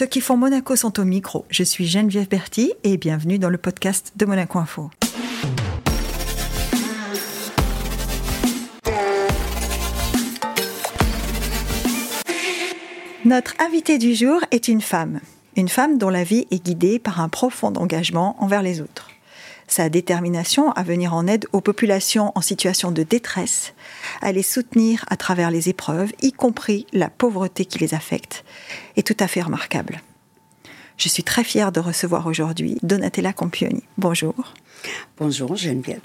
Ceux qui font Monaco sont au micro. Je suis Geneviève Berti et bienvenue dans le podcast de Monaco Info. Notre invitée du jour est une femme. Une femme dont la vie est guidée par un profond engagement envers les autres. Sa détermination à venir en aide aux populations en situation de détresse, à les soutenir à travers les épreuves, y compris la pauvreté qui les affecte, est tout à fait remarquable. Je suis très fière de recevoir aujourd'hui Donatella Compioni. Bonjour. Bonjour Geneviève.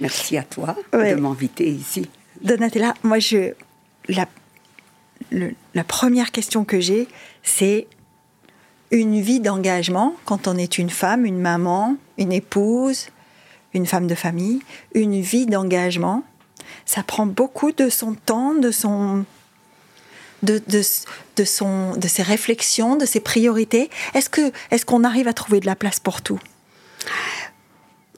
Merci à toi de m'inviter ici. Donatella, moi je la la première question que j'ai, c'est une vie d'engagement quand on est une femme, une maman, une épouse, une femme de famille, une vie d'engagement. Ça prend beaucoup de son temps, de son de, de, son, de ses réflexions, de ses priorités. Est-ce que est-ce qu'on arrive à trouver de la place pour tout?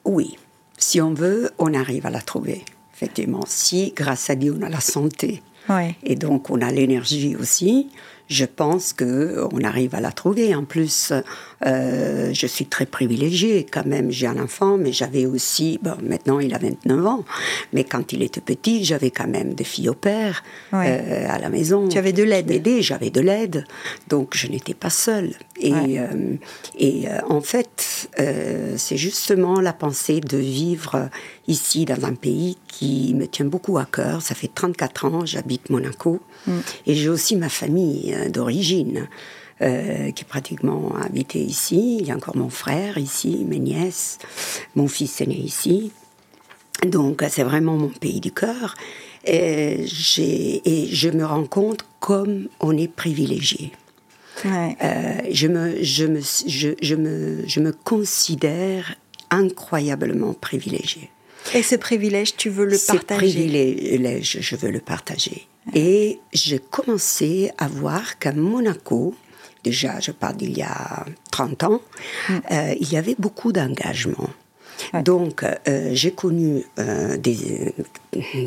Oui, si on veut, on arrive à la trouver. Effectivement, si grâce à Dieu on a la santé, et donc on a l'énergie aussi. Je pense que on arrive à la trouver. En plus, euh, je suis très privilégiée quand même. J'ai un enfant, mais j'avais aussi, bon, maintenant il a 29 ans, mais quand il était petit, j'avais quand même des filles au père euh, à la maison. Tu avais de l'aide J'avais de l'aide, donc je n'étais pas seule. Et, euh, et en fait, c'est justement la pensée de vivre ici dans un pays qui me tient beaucoup à cœur. Ça fait 34 ans, j'habite Monaco, et j'ai aussi ma famille d'origine. Euh, qui est pratiquement habité ici. Il y a encore mon frère ici, mes nièces, mon fils est né ici. Donc c'est vraiment mon pays du cœur. Et, et, je me rends compte comme on est privilégié. Euh, je, me, je, me, je, je, me, je me considère incroyablement privilégié. Et ce privilège, tu veux le partager Ce privilège, je veux le partager. Et j'ai commencé à voir qu'à Monaco, déjà, je parle d'il y a 30 ans, mm. euh, il y avait beaucoup d'engagement. Donc, euh, j'ai connu euh, des,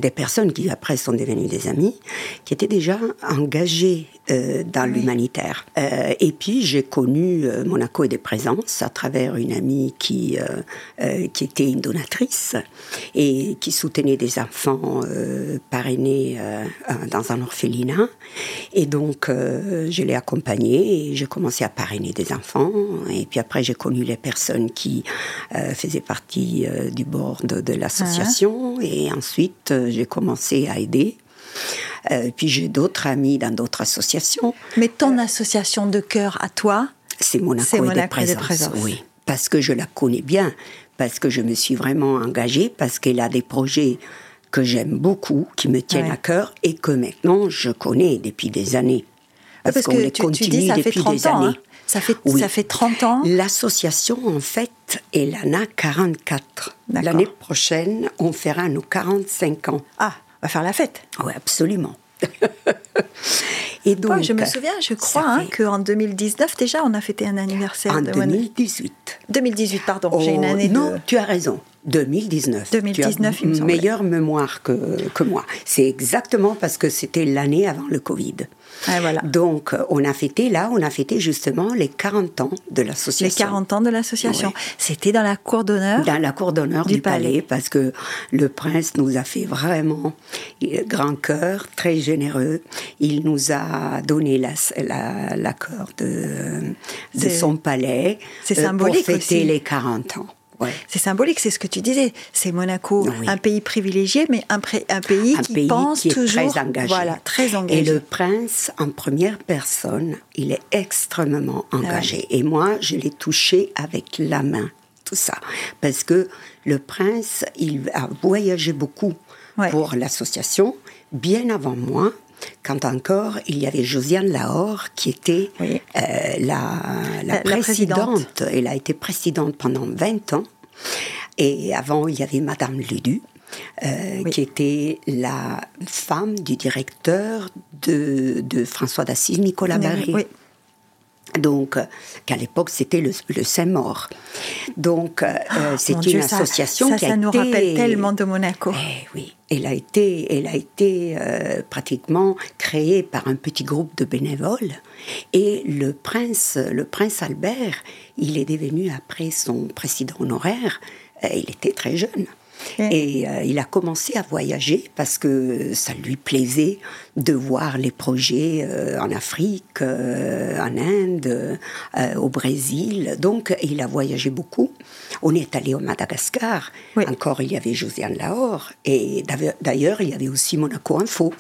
des, personnes qui après sont devenues des amis, qui étaient déjà engagées euh, dans l'humanitaire. Euh, et puis, j'ai connu Monaco et des présences à travers une amie qui, qui était une donatrice et qui soutenait des enfants parrainés dans un orphelinat. Et donc, je l'ai accompagnée et j'ai commencé à parrainer des enfants. Et puis après, j'ai connu les personnes qui faisaient partie euh, du board de l'association ah. et ensuite euh, j'ai commencé à aider. Euh, puis j'ai d'autres amis dans d'autres associations. Mais ton association de cœur à toi C'est Monaco, et, Monaco des Présences. Oui, parce que je la connais bien, parce que je me suis vraiment engagée, parce qu'elle a des projets que j'aime beaucoup, qui me tiennent à cœur et que maintenant je connais depuis des années. Parce, qu'on les continue depuis des hein. années. Ça fait, ça fait 30 ans L'association, en fait, elle en a 44. L'année prochaine, on fera nos 45 ans. Ah, on va faire la fête Oui, absolument. Et donc, je me souviens, je crois, hein, qu'en 2019, déjà, on a fêté un anniversaire. En 2018. 2018, pardon, j'ai une oh, année Non, tu as raison. 2019. 2019, tu as il meilleure mémoire que, que moi. C'est exactement parce que c'était l'année avant le Covid. voilà. Donc, on a fêté, là, on a fêté justement les 40 ans de l'association. Les 40 ans de l'association. C'était dans la cour d'honneur Dans la cour d'honneur du, palais, parce que le prince nous a fait vraiment grand cœur, très généreux. Il nous a donné l'accord la, la, de, de son palais. C'est symbolique euh, pour fêter les 40 ans. C'est symbolique, c'est ce que tu disais. C'est Monaco, un pays privilégié, mais un, un pays qui pense toujours. Très engagé. Voilà, très engagé. Et le prince, en première personne, il est extrêmement engagé. Et moi, je l'ai touché avec la main, tout ça. Parce que le prince, il a voyagé beaucoup pour l'association, bien avant moi quand encore il y avait Josiane Lahore qui était euh, la, présidente. Elle a été présidente pendant 20 ans. Et avant, il y avait Madame Ludu. Euh, qui était la femme du directeur de, François d'Assise, Nicolas Barré. Donc, qu'à l'époque, c'était le, Saint-Maur. Donc, euh, Oh, c'est mon une Dieu, ça- association ça, qui a ça nous été- rappelle tellement de Monaco. Eh oui, elle a été, elle a été euh, pratiquement créée par un petit groupe de bénévoles. Et le prince, le prince Albert, il est devenu après son président honoraire. euh, il était très jeune. Et- euh, il a commencé à voyager parce que ça lui plaisait de voir les projets euh, en Afrique, euh, en Inde, au Brésil. Donc il a voyagé beaucoup. On est allé au Madagascar. Oui. Encore, il y avait Josiane Lahore. Et d'ailleurs- il y avait aussi Monaco Info.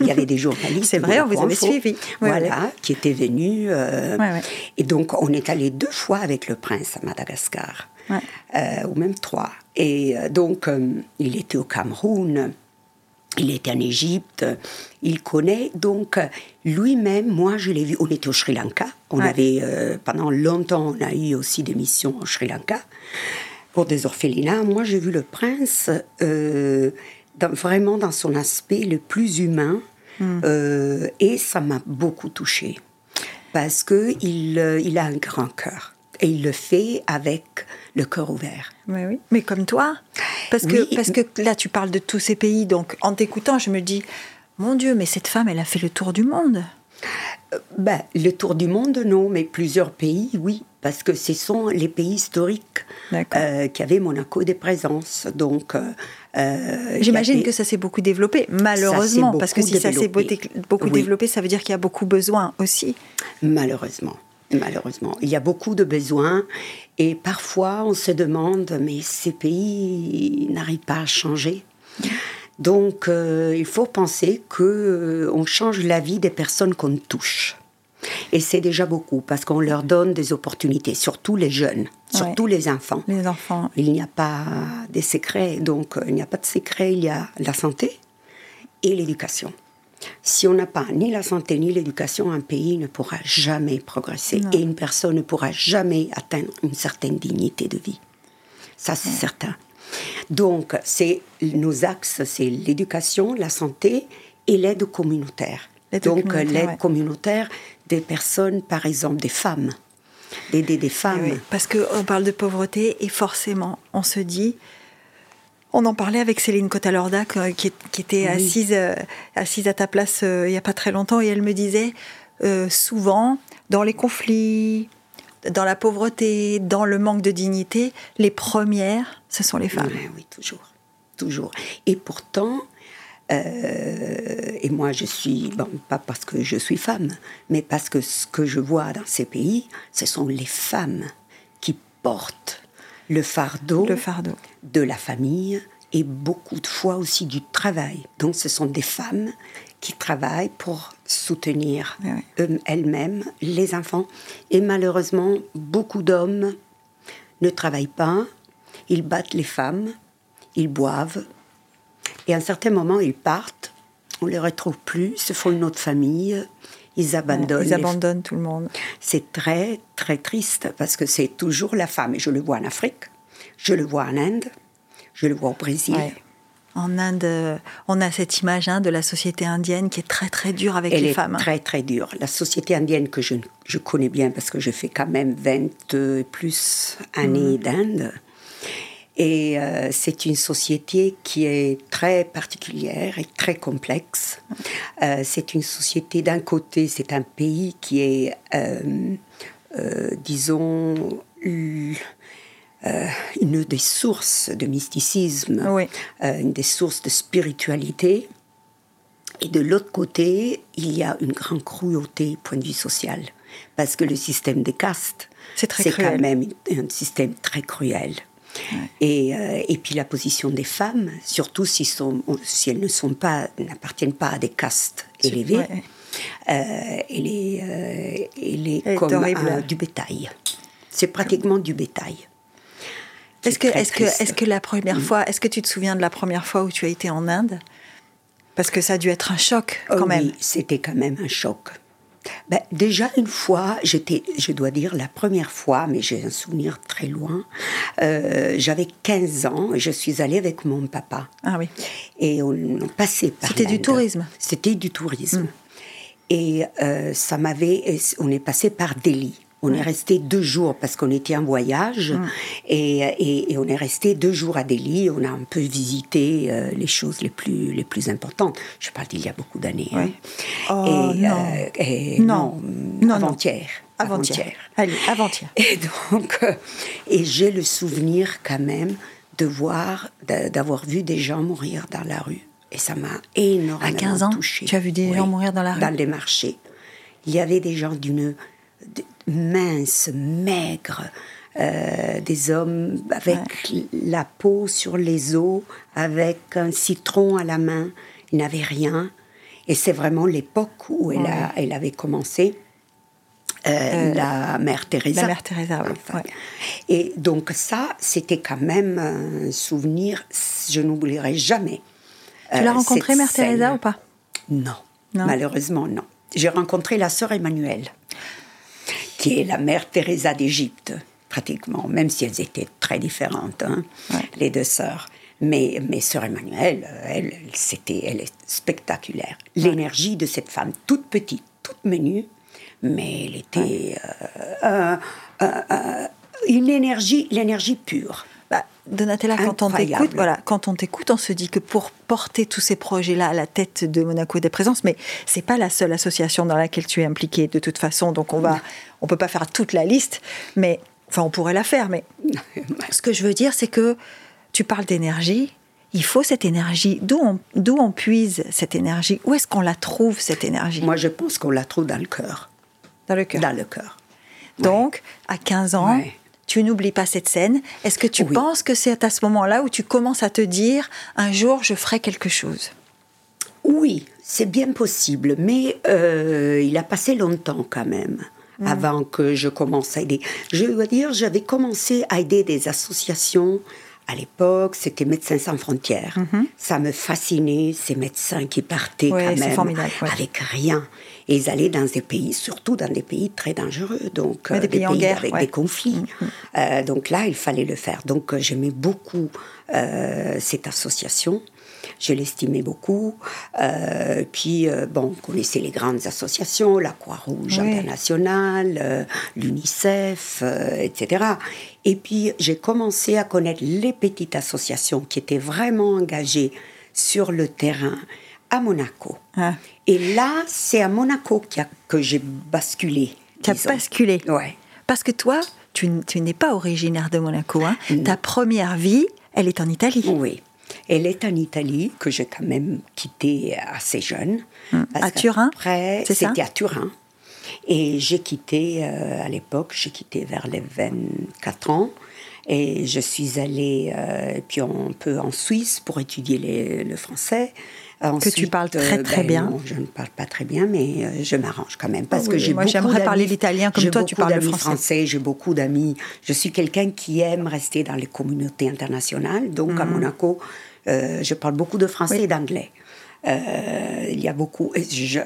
Il y avait des journalistes. C'est vrai, on vous avait suivi. Oui, voilà, qui étaient venus. Et donc, on est allé deux fois avec le prince à Madagascar. Ouais. Euh, ou même trois. Et euh, donc, euh, il était au Cameroun, il était en Égypte, il connaît. Donc, lui-même, moi, je l'ai vu. On était au Sri Lanka. On Ouais. avait, euh, pendant longtemps, on a eu aussi des missions au Sri Lanka pour des orphelinats. Moi, j'ai vu le prince euh, dans- vraiment dans son aspect le plus humain. Euh, et ça m'a beaucoup touchée. Parce qu'il il a un grand cœur. Et il le fait avec le cœur ouvert. Oui, oui. Mais comme toi. Parce que, parce que là, tu parles de tous ces pays. Donc, en t'écoutant, je me dis, mon Dieu, mais cette femme, elle a fait le tour du monde. Ben, le tour du monde, non, mais plusieurs pays, oui, parce que ce sont les pays historiques euh, qui avaient Monaco des présences. Donc, euh, euh, J'imagine avait- que ça s'est beaucoup développé, malheureusement. beaucoup parce que si ça s'est beaucoup Oui. développé, ça veut dire qu'il y a beaucoup besoin aussi. Malheureusement. Malheureusement. Il y a beaucoup de besoins et parfois on se demande, mais ces pays n'arrivent pas à changer. Donc euh, il faut penser que euh, on change la vie des personnes qu'on touche. Et c'est déjà beaucoup parce qu'on leur donne des opportunités, surtout les jeunes, surtout les enfants. Les enfants. Il n'y a pas de secret, donc euh, il n'y a pas de secret, il y a la santé et l'éducation. Si on n'a pas ni la santé ni l'éducation, un pays ne pourra jamais progresser et une personne ne pourra jamais atteindre une certaine dignité de vie. Ça, c'est certain. Donc, c'est nos axes, c'est l'éducation, la santé et l'aide communautaire. Donc, l'aide ouais. communautaire des personnes, par exemple, des femmes, d'aider des femmes. Oui, parce qu'on parle de pauvreté et forcément, on se dit. On en parlait avec Céline Cotalorda, que- qui, qui était Oui. assise, euh, assise à ta place euh, il n'y a pas très longtemps, et elle me disait euh, souvent, dans les conflits, dans la pauvreté, dans le manque de dignité, les premières, ce sont les femmes. Ouais, oui, toujours. Toujours. Et pourtant, euh, et moi je suis, bon, pas parce que je suis femme, mais parce que ce que je vois dans ces pays, ce sont les femmes qui portent le fardeau, Le fardeau. de la famille et beaucoup de fois aussi du travail. Donc ce sont des femmes qui travaillent pour soutenir eux- elles-mêmes, les enfants. Et malheureusement, beaucoup d'hommes ne travaillent pas, ils battent les femmes, ils boivent, et à un certain moment, ils partent, on ne les retrouve plus, se font une autre famille, ils abandonnent. Ils les abandonnent tout le monde. c'est très, très triste parce que c'est toujours la femme. Et je le vois en Afrique, je le vois en Inde, je le vois au Brésil. Ouais. En Inde, euh, on a cette image hein, de la société indienne qui est très très dure avec Elle les est femmes. hein. très, très dure. La société indienne que je, je connais bien parce que je fais quand même 20 et plus années d'Inde. Et euh, c'est une société qui est très particulière et très complexe. Euh, c'est une société, d'un côté, c'est un pays qui est, euh, disons, une des sources de mysticisme, Oui. une des sources de spiritualité. Et de l'autre côté, il y a une grande cruauté point de vue social. Parce que le système des castes, C'est quand même un système très cruel. Et, euh, et puis la position des femmes, surtout si, sont, si elles ne sont pas, n'appartiennent pas à des castes élevées, Ouais. euh, elle est, euh, elle est Elle est comme un- du bétail. C'est pratiquement du bétail. Est-ce que, est-ce que, est-ce que la première fois, est-ce que tu te souviens de la première fois où tu as été en Inde? Parce que ça a dû être un choc Oh quand même. Oui, c'était quand même un choc. Ben, déjà une fois, j'étais, je dois dire la première fois, mais j'ai un souvenir très loin. euh, j'avais 15 ans et je suis allée avec mon papa. Ah oui. Et on, on passait par C'était du tourisme. C'était du tourisme. Mm. Et euh, ça m'avait, et on est passé par Delhi. On est resté deux jours parce qu'on était en voyage Mm. et, et- et on est resté deux jours à Delhi. On a un peu visité euh, les choses les plus, les plus importantes. Je parle d'il y a beaucoup d'années. hein. Oh, et, non. euh, et Non. non, avant-hier. Avant-hier. Allez, avant-hier. Et donc, euh, et j'ai le souvenir quand même de voir, d'avoir vu des gens mourir dans la rue. Et ça m'a énormément À 15 ans, touchée. tu as vu des gens mourir dans la rue? Dans les marchés. Il y avait des gens d'une de- mince, maigre, euh, des hommes avec la peau sur les os, avec un citron à la main. Ils n'avaient rien. Et c'est vraiment l'époque où elle, a, elle avait commencé. euh, la mère Teresa. La mère Teresa, oui. Enfin, ouais. Et donc ça, c'était quand même un souvenir, je n'oublierai jamais. Tu euh, l'as rencontrée, mère Teresa, ou pas? Non, Non. malheureusement non. J'ai rencontré la sœur Emmanuelle, qui est la mère Teresa d'Égypte, pratiquement, même si elles étaient très différentes, hein, Ouais. les deux sœurs. Mais, mais sœur Emmanuelle, elle, c'était, elle est spectaculaire. L'énergie de cette femme, toute petite, toute menue, mais elle était euh, euh, euh, une énergie, l'énergie pure. Donatella, quand on t'écoute, voilà, quand on t'écoute, on se dit que pour porter tous ces projets-là à la tête de Monaco des Présences, mais c'est pas la seule association dans laquelle tu es impliquée de toute façon, donc on va, on peut pas faire toute la liste, mais enfin on pourrait la faire, mais ce que je veux dire, c'est que tu parles d'énergie. Il faut cette énergie. D'où on, d'où on puise cette énergie? Où est-ce qu'on la trouve, cette énergie? Moi, je pense qu'on la trouve dans le cœur. Dans le cœur. Dans le cœur. Donc, à 15 ans, Ouais. Tu n'oublies pas cette scène. Est-ce que tu Oui. penses que c'est à ce moment-là où tu commences à te dire un jour je ferai quelque chose? Oui, c'est bien possible, mais euh, il a passé longtemps quand même avant que je commence à aider. Je dois dire, j'avais commencé à aider des associations. À l'époque, c'était Médecins sans frontières. Ça me fascinait, ces médecins qui partaient Ouais, quand même formidable, ouais. avec rien. Et ils allaient dans des pays, surtout dans des pays très dangereux, donc Ouais, des pays en guerre, avec ouais. des conflits. Euh, donc là, il fallait le faire. Donc euh, j'aimais beaucoup euh, cette association. Je l'estimais beaucoup. Euh, puis, euh, bon, on connaissait les grandes associations, la Croix-Rouge Oui. internationale, euh, l'UNICEF, euh, etc. Et puis, j'ai commencé à connaître les petites associations qui étaient vraiment engagées sur le terrain à Monaco. Ah. Et là, c'est à Monaco a- que j'ai basculé. Tu as basculé. Ouais. Parce que toi, tu, n'es pas originaire de Monaco. hein. Non. Ta première vie, elle est en Italie. Oui. Elle est en Italie, que j'ai quand même quitté assez jeune. Hum. Parce À Turin, C'était à Turin. Et j'ai quitté, euh, à l'époque, j'ai quitté vers les 24 ans. Et je suis allée, euh, puis un peu en Suisse pour étudier les- le français. Que tu parles très, très ben bien. non, je ne parle pas très bien, mais euh, je m'arrange quand même. Parce que oui, j'ai moi, j'aimerais parler l'italien comme toi, tu parles le français. j'ai beaucoup d'amis. Je suis quelqu'un qui aime rester dans les communautés internationales. Donc, à Monaco, euh, je parle beaucoup de français Mhm. Oui. et d'anglais. Euh, il y a beaucoup.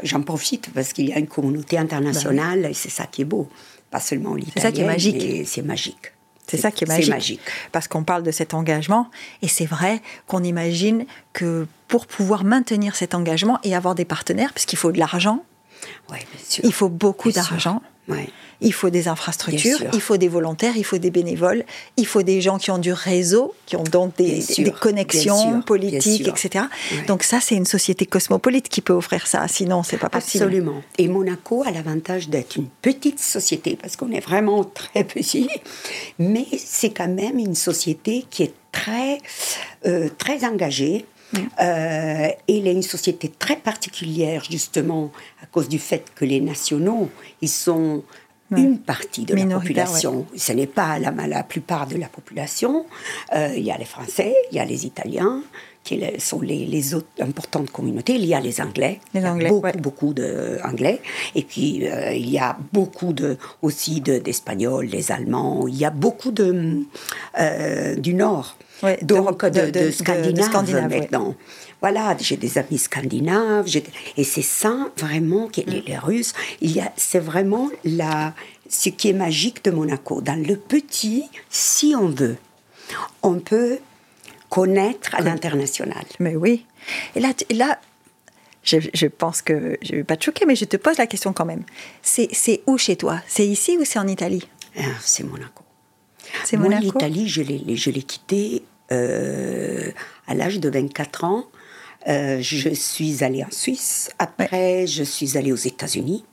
J'en profite parce qu'il y a une communauté internationale et c'est ça qui est beau. Pas seulement l'italien. Bah ça qui est magique. C'est magique. C'est ça qui est magique. C'est magique. Parce qu'on parle de cet engagement, et c'est vrai qu'on imagine que pour pouvoir maintenir cet engagement et avoir des partenaires, puisqu'il faut de l'argent, Ouais, il faut beaucoup d'argent, Ouais. Il faut des infrastructures, il faut des volontaires, il faut des bénévoles, il faut des gens qui ont du réseau, qui ont donc des, sûr, connexions sûr, politiques, etc. Ouais. Donc ça, c'est une société cosmopolite qui peut offrir ça, sinon c'est pas possible. Absolument. Et Monaco a l'avantage d'être une petite société, parce qu'on est vraiment très petit, mais c'est quand même une société qui est très, euh, très engagée. Mm. Euh, et il est une société très particulière, justement, à cause du fait que les nationaux, ils sont Ouais. une partie de la population. Ce n'est pas la, la plupart de la population. Euh, il y a les Français, il y a les Italiens, qui sont les, les autres importantes communautés. Il y a les Anglais. Les Anglais, beaucoup, ouais. beaucoup d'Anglais. Et puis, euh, il y a beaucoup de, aussi de- d'Espagnols, des Allemands. Il y a beaucoup de, euh, du Nord. Ouais, Donc, de- de, Scandinaves ouais. Voilà, j'ai des amis scandinaves. Et c'est ça, vraiment, qui les, les Russes. Il y a, c'est vraiment la, ce qui est magique de Monaco. Dans le petit, si on veut, on peut connaître à l'international. Mais oui. Et là, là je, pense que je ne vais pas te choquer, mais je te pose la question quand même. C'est où chez toi? C'est ici ou c'est en Italie? Ah, C'est Monaco. C'est Monaco? l'Italie, je l'ai quitté euh, à l'âge de 24 ans. Euh, je suis allée en Suisse. Après, je suis allée aux États-Unis.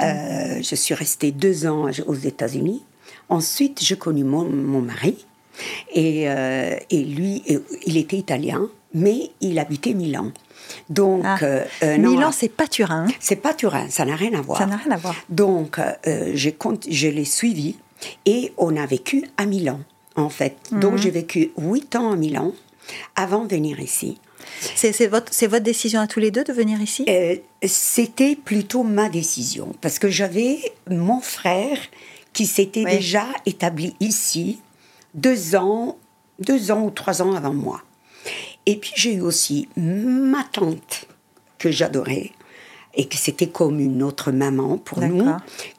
Euh, je suis restée deux ans aux États-Unis. Ensuite, je connus mon, mon mari. Et, et, lui, il était italien, mais il habitait Milan. Donc, ah. euh, euh, Milan, c'est pas Turin. C'est pas Turin, ça n'a rien à voir. Ça n'a rien à voir. Donc, euh, je l'ai suivi et on a vécu à Milan, en fait. Donc, mhm. j'ai vécu huit ans à Milan avant de venir ici. C'est votre, votre, décision à tous les deux de venir ici? C'était plutôt ma décision, parce que j'avais mon frère qui s'était déjà établi ici deux ans, deux ans ou trois ans avant moi. Et puis j'ai eu aussi ma tante que j'adorais et que c'était comme une autre maman pour nous,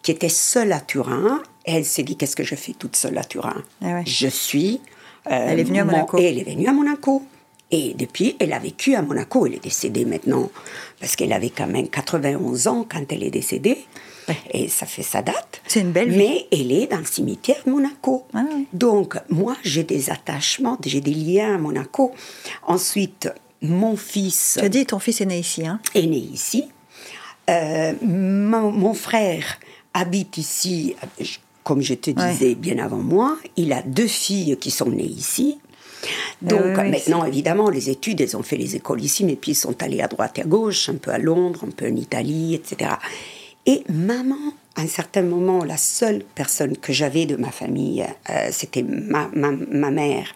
qui était seule à Turin. Et elle s'est dit qu'est-ce que je fais toute seule à Turin? Ah Je suis. Euh, elle est venue à Monaco. Et elle est venue à Monaco. Et depuis, elle a vécu à Monaco. Elle est décédée maintenant parce qu'elle avait quand même 91 ans quand elle est décédée. Et ça fait sa date. C'est une belle vie. Mais elle est dans le cimetière de Monaco. Ah Donc, moi, j'ai des attachements, j'ai des liens à Monaco. Ensuite, mon fils. Tu as dit, ton fils est né ici, hein? Est né ici. Euh, mon, frère habite ici, comme je te disais bien avant moi. Il a deux filles qui sont nées ici. Donc maintenant, évidemment, les études, elles ont fait les écoles ici, mais puis ils sont allés à droite et à gauche, un peu à Londres, un peu en Italie, etc. Et maman, à un certain moment, la seule personne que j'avais de ma famille, euh, c'était ma, ma, mère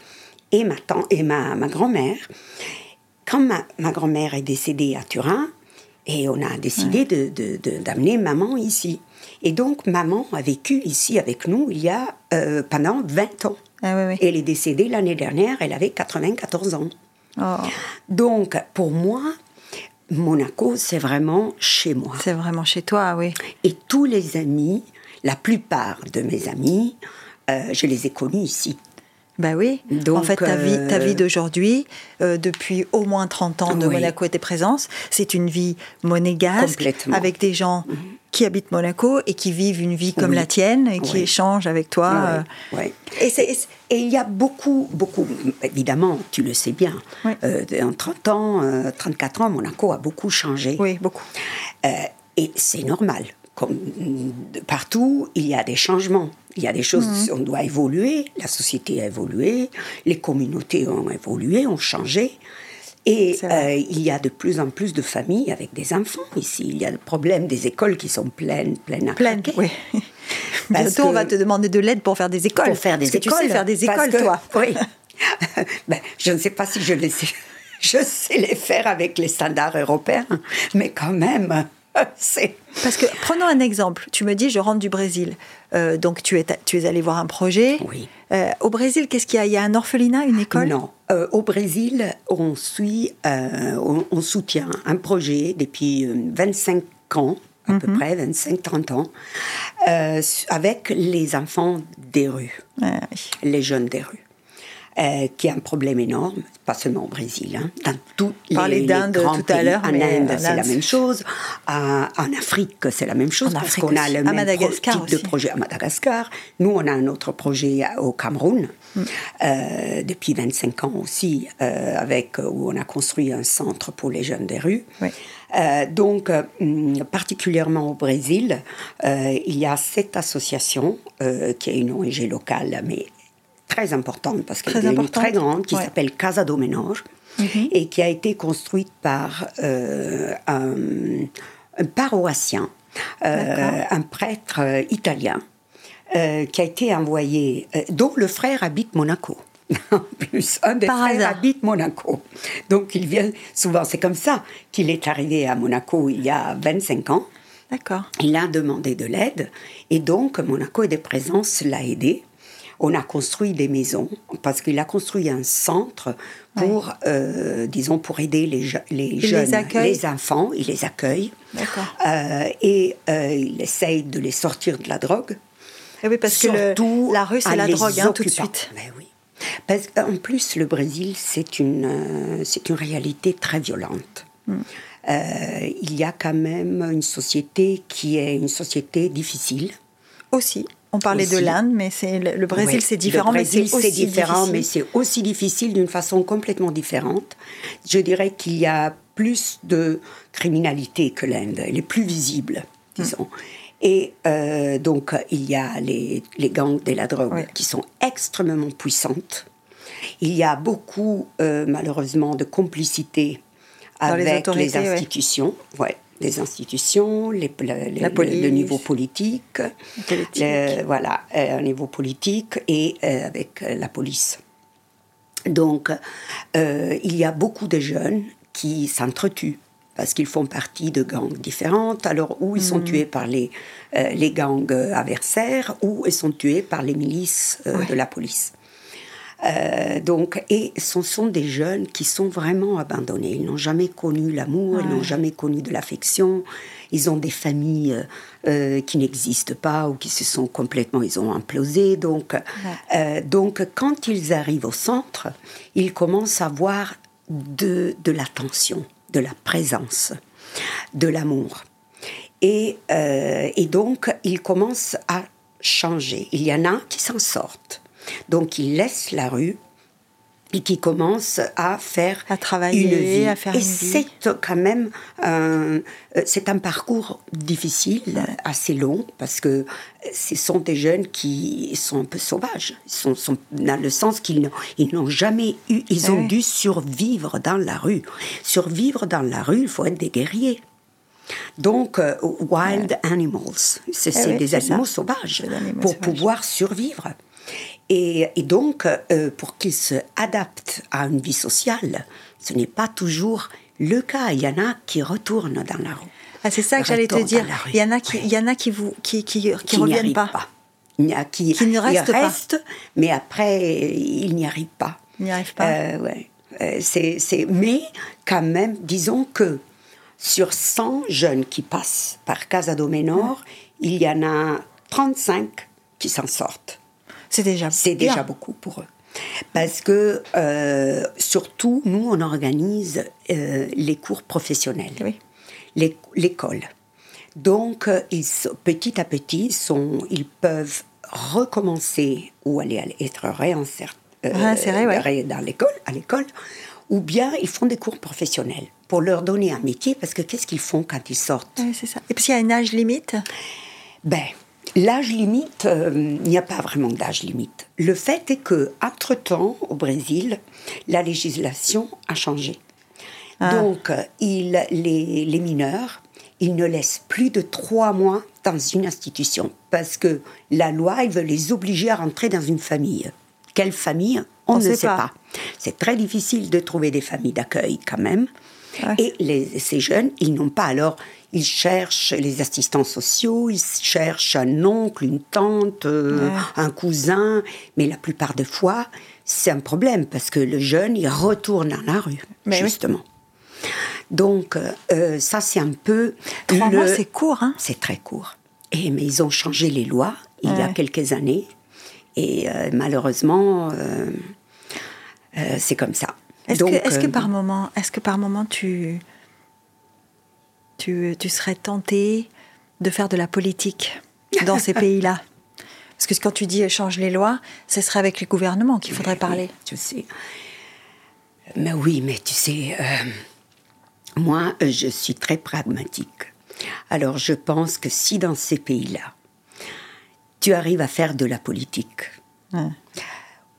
et ma, tante, et ma, ma grand-mère. Quand ma, ma grand-mère est décédée à Turin, et on a décidé d'amener de, maman ici. Et donc, maman a vécu ici avec nous il y a euh, pendant 20 ans. Ah elle est décédée l'année dernière, elle avait 94 ans. Oh. Donc, pour moi, Monaco, c'est vraiment chez moi. C'est vraiment chez toi, oui. Et tous les amis, la plupart de mes amis, euh, je les ai connus ici. Ben oui. en fait, ta vie, ta vie euh, d'aujourd'hui, euh, depuis au moins 30 ans de Monaco et tes présences, c'est une vie monégasque, avec des gens mhm. qui habitent Monaco et qui vivent une vie comme la tienne et qui échangent avec toi. Oui. Et, il y a beaucoup, beaucoup, évidemment, tu le sais bien, en 30 ans, 34 ans, Monaco a beaucoup changé. Oui, beaucoup. et c'est normal. Comme partout, il y a des changements. Il y a des choses, mhm. on doit évoluer, la société a évolué, les communautés ont évolué, ont changé. Et euh, il y a de plus en plus de familles avec des enfants ici. Il y a le problème des écoles qui sont pleines, pleines à pleines, oui. Bientôt, on va te demander de l'aide pour faire des écoles. Pour faire des écoles. tu sais faire des écoles, toi. Oui. ben, je ne sais pas si je les sais. Je sais les faire avec les standards européens, mais quand même, Parce que, prenons un exemple. Tu me dis, je rentre du Brésil. Euh, donc, tu es, tu es allé voir un projet. Oui. Euh, au Brésil, qu'est-ce qu'il y a? Il y a un orphelinat, une école? Non. Euh, au Brésil, on, suit, on, soutient un projet depuis 25 ans, à peu mhm. près, 25-30 ans, avec les enfants des rues, ah les jeunes des rues. Euh, qui est un problème énorme, pas seulement au Brésil, hein, dans tous les, d'Inde tout à l'heure. En Inde, c'est la même chose. en Afrique, c'est la même chose parce qu'on a le même type de projet à Madagascar. Nous, on a un autre projet au Cameroun mm. euh, depuis 25 ans aussi, euh, avec où on a construit un centre pour les jeunes des rues. donc, particulièrement au Brésil, il y a cette association qui est une ONG locale, mais très importante parce qu'elle est une très grande qui s'appelle Casa do mhm. et qui a été construite par euh, un, paroissien, euh, un prêtre euh, italien qui a été envoyé, dont le frère habite Monaco. en plus, un des frères habite Monaco. Donc il vient souvent, c'est comme ça qu'il est arrivé à Monaco il y a 25 ans. D'accord. Il a demandé de l'aide et donc Monaco et des présences l'a aidé on a construit des maisons parce qu'il a construit un centre pour, euh, disons, pour aider les, les jeunes, les, enfants. Il les accueille. Euh, et euh, il essaye de les sortir de la drogue. Et eh oui, parce que la rue, c'est la drogue, hein, tout de suite. Mais oui. Parce qu'en plus, le Brésil, c'est une, c'est une réalité très violente. Euh, il y a quand même une société qui est une société difficile. Aussi. On parlait de l'Inde, mais c'est le, Brésil, c'est différent. Le Brésil, c'est différent, mais c'est aussi difficile d'une façon complètement différente. Je dirais qu'il y a plus de criminalité que l'Inde. Elle est plus visible, disons. Et euh, donc, il y a les, les gangs de la drogue qui sont extrêmement puissantes. Il y a beaucoup, euh, malheureusement, de complicité avec les, institutions. Ouais. Les institutions, les, le, niveau politique, voilà, euh, un niveau politique et avec la police. Donc, il y a beaucoup de jeunes qui s'entretuent parce qu'ils font partie de gangs différentes, alors où ils sont hmm. tués par les, euh, les gangs adversaires, ou ils sont tués par les milices euh, de la police. Euh, donc, et ce sont des jeunes qui sont vraiment abandonnés. Ils n'ont jamais connu l'amour, ils n'ont jamais connu de l'affection. Ils ont des familles qui n'existent pas ou qui se sont complètement, ils ont implosé. Donc, donc, quand ils arrivent au centre, ils commencent à voir de, de l'attention, de la présence, de l'amour. Et, euh, et, donc, ils commencent à changer. Il y en a qui s'en sortent. Donc, ils laissent la rue et qui commence à faire à travailler, une vie. à faire et c'est quand même euh, c'est un parcours difficile, assez long, parce que ce sont des jeunes qui sont un peu sauvages, ils sont, sont dans le sens qu'ils n'ont jamais eu, ils ont dû survivre dans la rue. Survivre dans la rue, il faut être des guerriers. Donc, euh, wild animals, c'est eh des animaux sauvages pour pouvoir survivre. Et, donc, euh, pour qu'ils se adaptent à une vie sociale, ce n'est pas toujours le cas. Il y en a qui retournent dans la rue. Ah, c'est ça que j'allais te dire. Il y en a qui, il y en a qui vous, qui, qui, qui, reviennent pas. Il y a qui, qui ne restent, pas. mais après, ils n'y arrivent pas. Ils n'y arrivent pas. Euh, ouais. Euh, c'est, c'est, mais quand même, disons que sur 100 jeunes qui passent par Casa Domenor, il y en a 35 qui s'en sortent. C'est déjà, c'est déjà beaucoup pour eux. Parce que, euh, surtout, nous, on organise euh, les cours professionnels, l'école. Donc, ils, petit à petit, sont, ils peuvent recommencer ou aller être réinsérés euh, dans l'école, à l'école, ou bien ils font des cours professionnels pour leur donner un métier, parce que qu'est-ce qu'ils font quand ils sortent? C'est ça. Et puis il y a un âge limite? Ben, L'âge limite, euh, il n'y a pas vraiment d'âge limite. Le fait est que, entre-temps, au Brésil, la législation a changé. Ah. Donc, il, les, les, mineurs, ils ne laissent plus de trois mois dans une institution parce que la loi, il veut les obliger à rentrer dans une famille. Quelle famille? On, ne sait, pas. C'est très difficile de trouver des familles d'accueil quand même. Et les, ces jeunes, ils n'ont pas alors ils cherchent les assistants sociaux, ils cherchent un oncle, une tante, euh, un cousin, mais la plupart des fois, c'est un problème parce que le jeune, il retourne dans la rue, justement. Donc, euh, ça, c'est un peu. Trois mois, c'est court, hein C'est très court. Et, mais ils ont changé les lois il y a quelques années. Et euh, malheureusement, c'est comme ça. Est-ce que, est que, par moment, est-ce que par moment tu tu, serais tenté de faire de la politique dans ces pays-là Parce que quand tu dis change les lois, ce serait avec les gouvernements qu'il faudrait parler. je sais. Mais oui, mais tu sais, euh, moi, je suis très pragmatique. Alors, je pense que si dans ces pays-là, tu arrives à faire de la politique,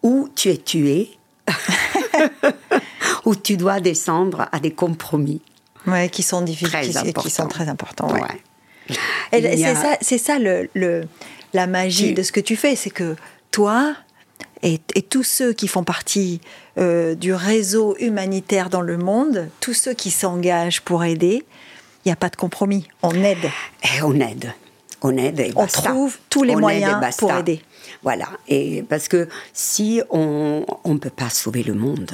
ou tu es tué, ou tu dois descendre à des compromis, Ouais, qui sont difficiles, qui sont très importants. C'est ça, le, la magie de ce que tu fais, c'est que toi et, tous ceux qui font partie euh, du réseau humanitaire dans le monde, tous ceux qui s'engagent pour aider, il n'y a pas de compromis. On aide. Et on aide. On aide et On trouve tous les moyens pour aider. Voilà. Et parce que si on ne peut pas sauver le monde,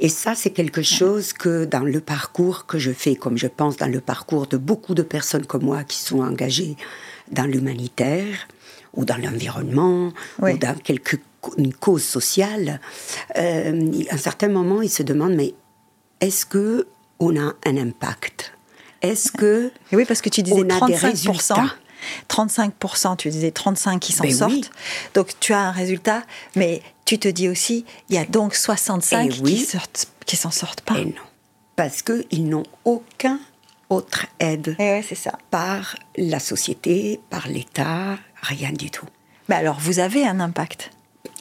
et ça, c'est quelque chose que dans le parcours que je fais, comme je pense dans le parcours de beaucoup de personnes comme moi qui sont engagées dans l'humanitaire ou dans l'environnement ou dans quelque une cause sociale, euh, à un certain moment, ils se demandent mais est-ce que on a un impact? Est-ce que Et oui, parce que tu disais on a des 35%. résultats? 35%, tu disais 35 qui s'en Ben sortent. oui. Donc tu as un résultat, mais tu te dis aussi, il y a donc 65 Eh oui. qui sortent, qui s'en sortent pas. Et non. Parce qu'ils n'ont aucun autre aide Et ouais, c'est ça. par la société, par l'État, rien du tout. Mais alors, vous avez un impact.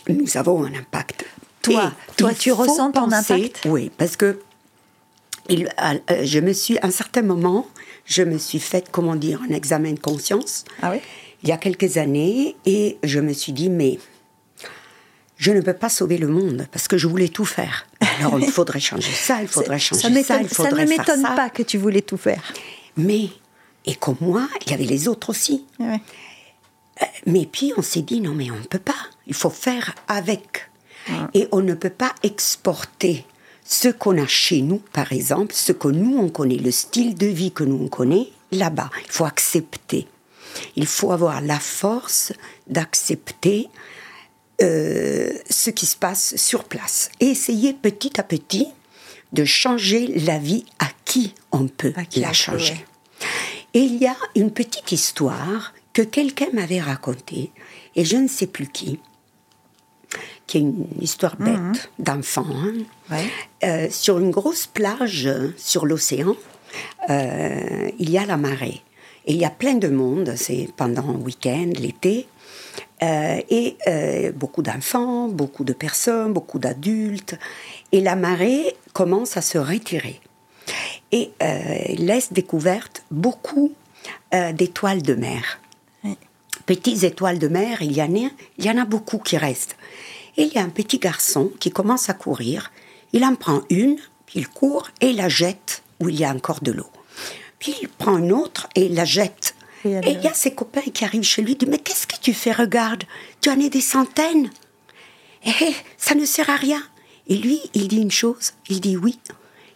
Nous avons un impact. Toi, Et toi, tu ressens ton impact? Oui, parce que il- à- euh, je me suis, à un certain moment, je me suis fait, comment dire, un examen de conscience. Ah oui? Il y a quelques années et je me suis dit, mais je ne peux pas sauver le monde parce que je voulais tout faire. Alors il faudrait changer ça, il faudrait changer ça, il ça ne m'étonne pas que tu voulais tout faire. Mais, et comme moi, il y avait les autres aussi. Ouais. Mais puis on s'est dit, non mais on ne peut pas, il faut faire avec. Et on ne peut pas exporter ce qu'on a chez nous, par exemple, ce que nous on connaît, le style de vie que nous on connaît, là-bas. Il faut accepter. Il faut avoir la force d'accepter euh, ce qui se passe sur place et essayer petit à petit de changer la vie à qui on peut qui la peut, changer. ouais. Et il y a une petite histoire que quelqu'un m'avait racontée, et je ne sais plus qui, qui est une histoire bête d'enfant. hein. Ouais. Euh, sur une grosse plage sur l'océan, euh, il y a la marée. Et il y a plein de monde, c'est pendant un week-end, l'été, euh, et euh, beaucoup d'enfants, beaucoup de personnes, beaucoup d'adultes. Et la marée commence à se retirer et euh, laisse découverte beaucoup d'étoiles de mer. Oui. Petites étoiles de mer, il y, en a, il y en a beaucoup qui restent. Et il y a un petit garçon qui commence à courir. Il en prend une, puis il court et il la jette où il y a encore de l'eau. Puis il prend une autre et il la jette. Et il y a ses copains qui arrivent chez lui, ils disent Mais qu'est-ce que tu fais Regarde, tu en as des centaines. Eh, ça ne sert à rien. Et lui, il dit une chose, il dit oui,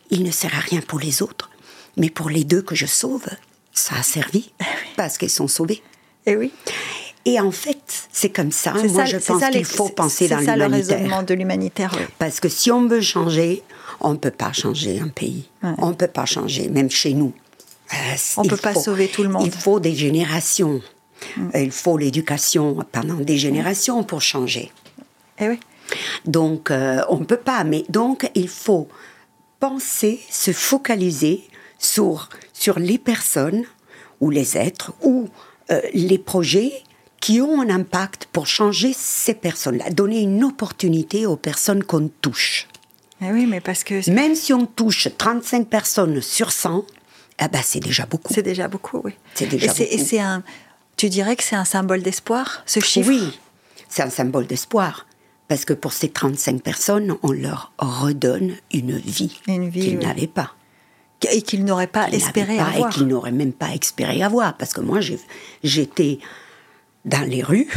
il ne sert à rien pour les autres, mais pour les deux que je sauve, ça a servi, parce qu'ils sont sauvés. Et oui. Et en fait, c'est comme ça, moi ça- je pense qu'il faut penser dans C'est ça le l'humanitaire. raisonnement de l'humanitaire. oui. Parce que si on veut changer, on ne peut pas changer un pays. Ouais. On ne peut pas changer, même chez nous. On il peut pas sauver tout le monde. Il faut des générations. Il faut l'éducation pendant des générations pour changer. Et oui. Donc, euh, on ne peut pas. Mais donc, il faut penser, se focaliser sur, sur les personnes ou les êtres ou euh, les projets qui ont un impact pour changer ces personnes-là, donner une opportunité aux personnes qu'on touche. Et oui, mais parce que Même si on touche 35 personnes sur 100, eh ben, c'est déjà beaucoup. c'est déjà beaucoup, oui. C'est déjà et c'est, et beaucoup. c'est un. Tu dirais que c'est un symbole d'espoir, ce chiffre? Oui, c'est un symbole d'espoir. Parce que pour ces 35 personnes, on leur redonne une vie, qu'ils oui. n'avaient pas. Et qu'ils n'auraient pas espéré pas avoir. Et qu'ils n'auraient même pas espéré avoir. Parce que moi, j'étais dans les rues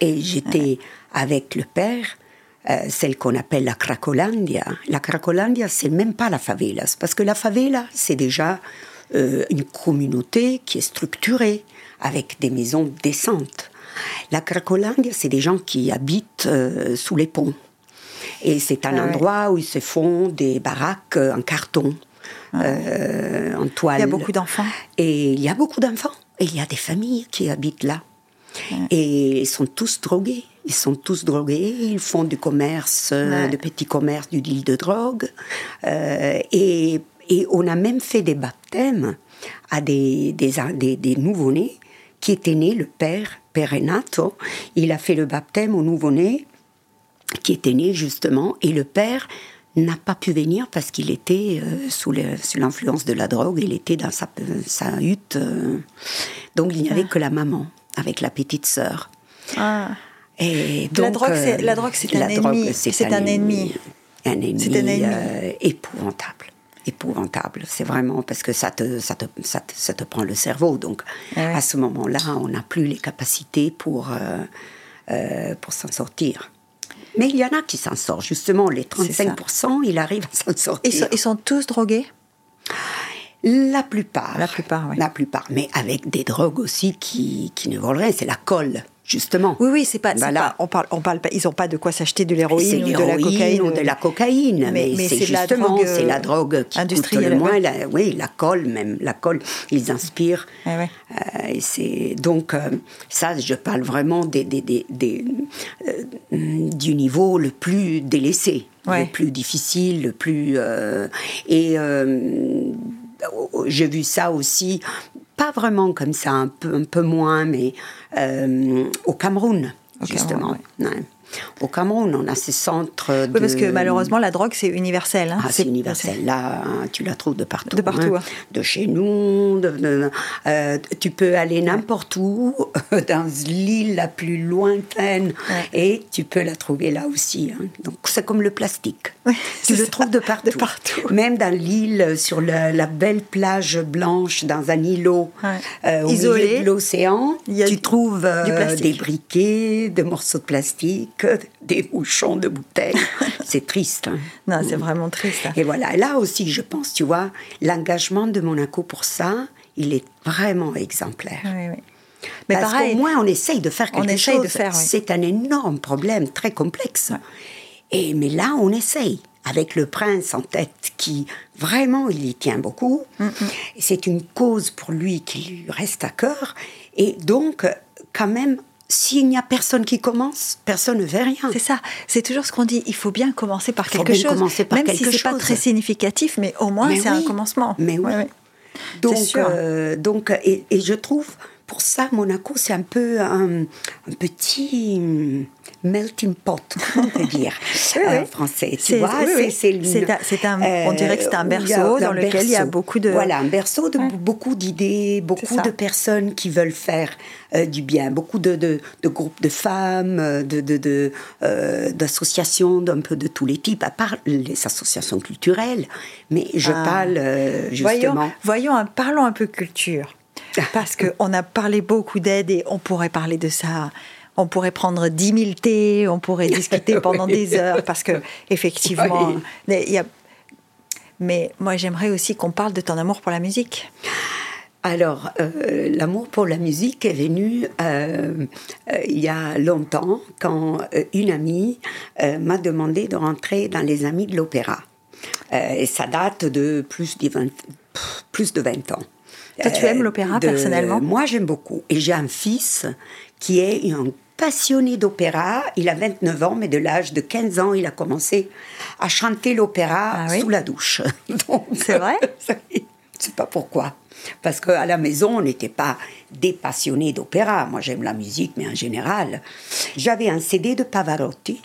et j'étais avec le père, euh, celle qu'on appelle la Cracolandia. La Cracolandia, c'est même pas la favela. Parce que la favela, c'est déjà euh, une communauté qui est structurée, avec des maisons décentes. La Cracolandia, c'est des gens qui habitent euh, sous les ponts. Et c'est un Ah ouais. endroit où ils se font des baraques en carton, euh, en toile. Il y a beaucoup d'enfants. Et il y a beaucoup d'enfants. Et il y a des familles qui habitent là. Et ils sont tous drogués. Ils sont tous drogués. Ils font du commerce, euh, de petits commerces, du deal de drogue. Et, et on a même fait des baptêmes à des, des, des, des nouveau-nés qui étaient nés, le père, Père Renato. Il a fait le baptême au nouveau-né qui était né justement, et le père n'a pas pu venir parce qu'il était euh, sous l'influence de la drogue, il était dans sa, sa hutte, euh, donc il n'y avait que la maman avec la petite sœur. Ah. Et La donc, drogue, c'est- la drogue, c'est la un drogue, ennemi. C'est un ennemi. Un ennemi, C'est un ennemi. euh, épouvantable. Épouvantable, c'est vraiment parce que ça te, ça, te, ça, te, ça te prend le cerveau. Donc, ouais. à ce moment-là, on n'a plus les capacités pour, euh, euh, pour s'en sortir. Mais il y en a qui s'en sortent. Justement, les C'est ça. 35%, ils arrivent à s'en sortir. Ils, sont, ils sont tous drogués? La plupart. La plupart, oui. La plupart. Mais avec des drogues aussi qui, qui ne volent rien. C'est la colle. justement. Oui, oui, c'est pas, pas, on parle, on parle pas, ils n'ont pas de quoi s'acheter de l'héroïne ou de la cocaïne ou de la cocaïne, mais, c'est justement, c'est la drogue qui industrielle, coûte le moins. La, oui, la colle même, la colle, ils inspirent. Euh, et c'est donc euh, ça, je parle vraiment des, des, des, euh, du niveau le plus délaissé, le plus difficile, le plus et j'ai vu ça aussi pas vraiment comme ça, un peu, un peu moins, mais euh, au Cameroun, justement. Au Cameroun, on a ces centres. De... Oui, parce que malheureusement, la drogue, c'est universel. Hein. Ah, c'est universel. Là, tu la trouves de partout. De partout. Hein. De chez nous. De, euh, tu peux aller n'importe où, dans l'île la plus lointaine, et tu peux la trouver là aussi. Hein. Donc, c'est comme le plastique. tu le trouves de partout. de partout. Même dans l'île, sur la, belle plage blanche, dans un îlot euh, au milieu de l'océan, tu trouves euh, des briquets, des morceaux de plastique des bouchons de bouteilles. c'est triste. Hein. Non, c'est vraiment triste. Et voilà, là aussi, je pense, tu vois, l'engagement de Monaco pour ça, il est vraiment exemplaire. Oui, oui. Mais Parce qu'au moins, on essaye de faire quelque on chose. De faire, C'est un énorme problème, très complexe. Et, mais là, on essaye avec le prince en tête qui vraiment il y tient beaucoup. Mm. C'est une cause pour lui qui lui reste à cœur. Et donc, quand même, s'il n'y a personne qui commence, personne ne fait rien. C'est ça. C'est toujours ce qu'on dit. Il faut bien commencer par quelque chose. Commencer par Même si c'est pas très significatif, mais au moins c'est un commencement. Mais oui. Donc, euh, donc et, je trouve pour ça Monaco c'est un peu un, petit melting pot, on peut dire en français. Tu vois, c'est un, on dirait que c'est un euh, berceau dans lequel il y a beaucoup de voilà un berceau de beaucoup d'idées, beaucoup de personnes qui veulent faire euh, du bien. Beaucoup de, de, groupes de femmes, euh, de, euh, d'associations d'un peu de tous les types, à part les associations culturelles. Mais je ah. parle justement. Voyons, voyons, parlons un peu culture. Parce qu'on a parlé beaucoup d'aide et on pourrait parler de ça on pourrait prendre 10 000 thés, on pourrait discuter pendant des heures, parce que effectivement, il y a... mais moi j'aimerais aussi qu'on parle de ton amour pour la musique. Alors, euh, l'amour pour la musique est venu euh, euh, il y a longtemps quand une amie m'a demandé de rentrer dans les Amis de l'Opéra. et ça date de plus de 20, plus de 20 ans. Toi, tu aimes l'opéra personnellement? Moi, j'aime beaucoup. Et j'ai un fils qui est un passionné d'opéra. Il a 29 ans, mais de l'âge de 15 ans, il a commencé à chanter l'opéra ah sous la douche. C'est vrai? Je sais pas pourquoi. Parce qu'à la maison, on n'était pas des passionnés d'opéra. Moi, j'aime la musique, mais en général. J'avais un CD de Pavarotti.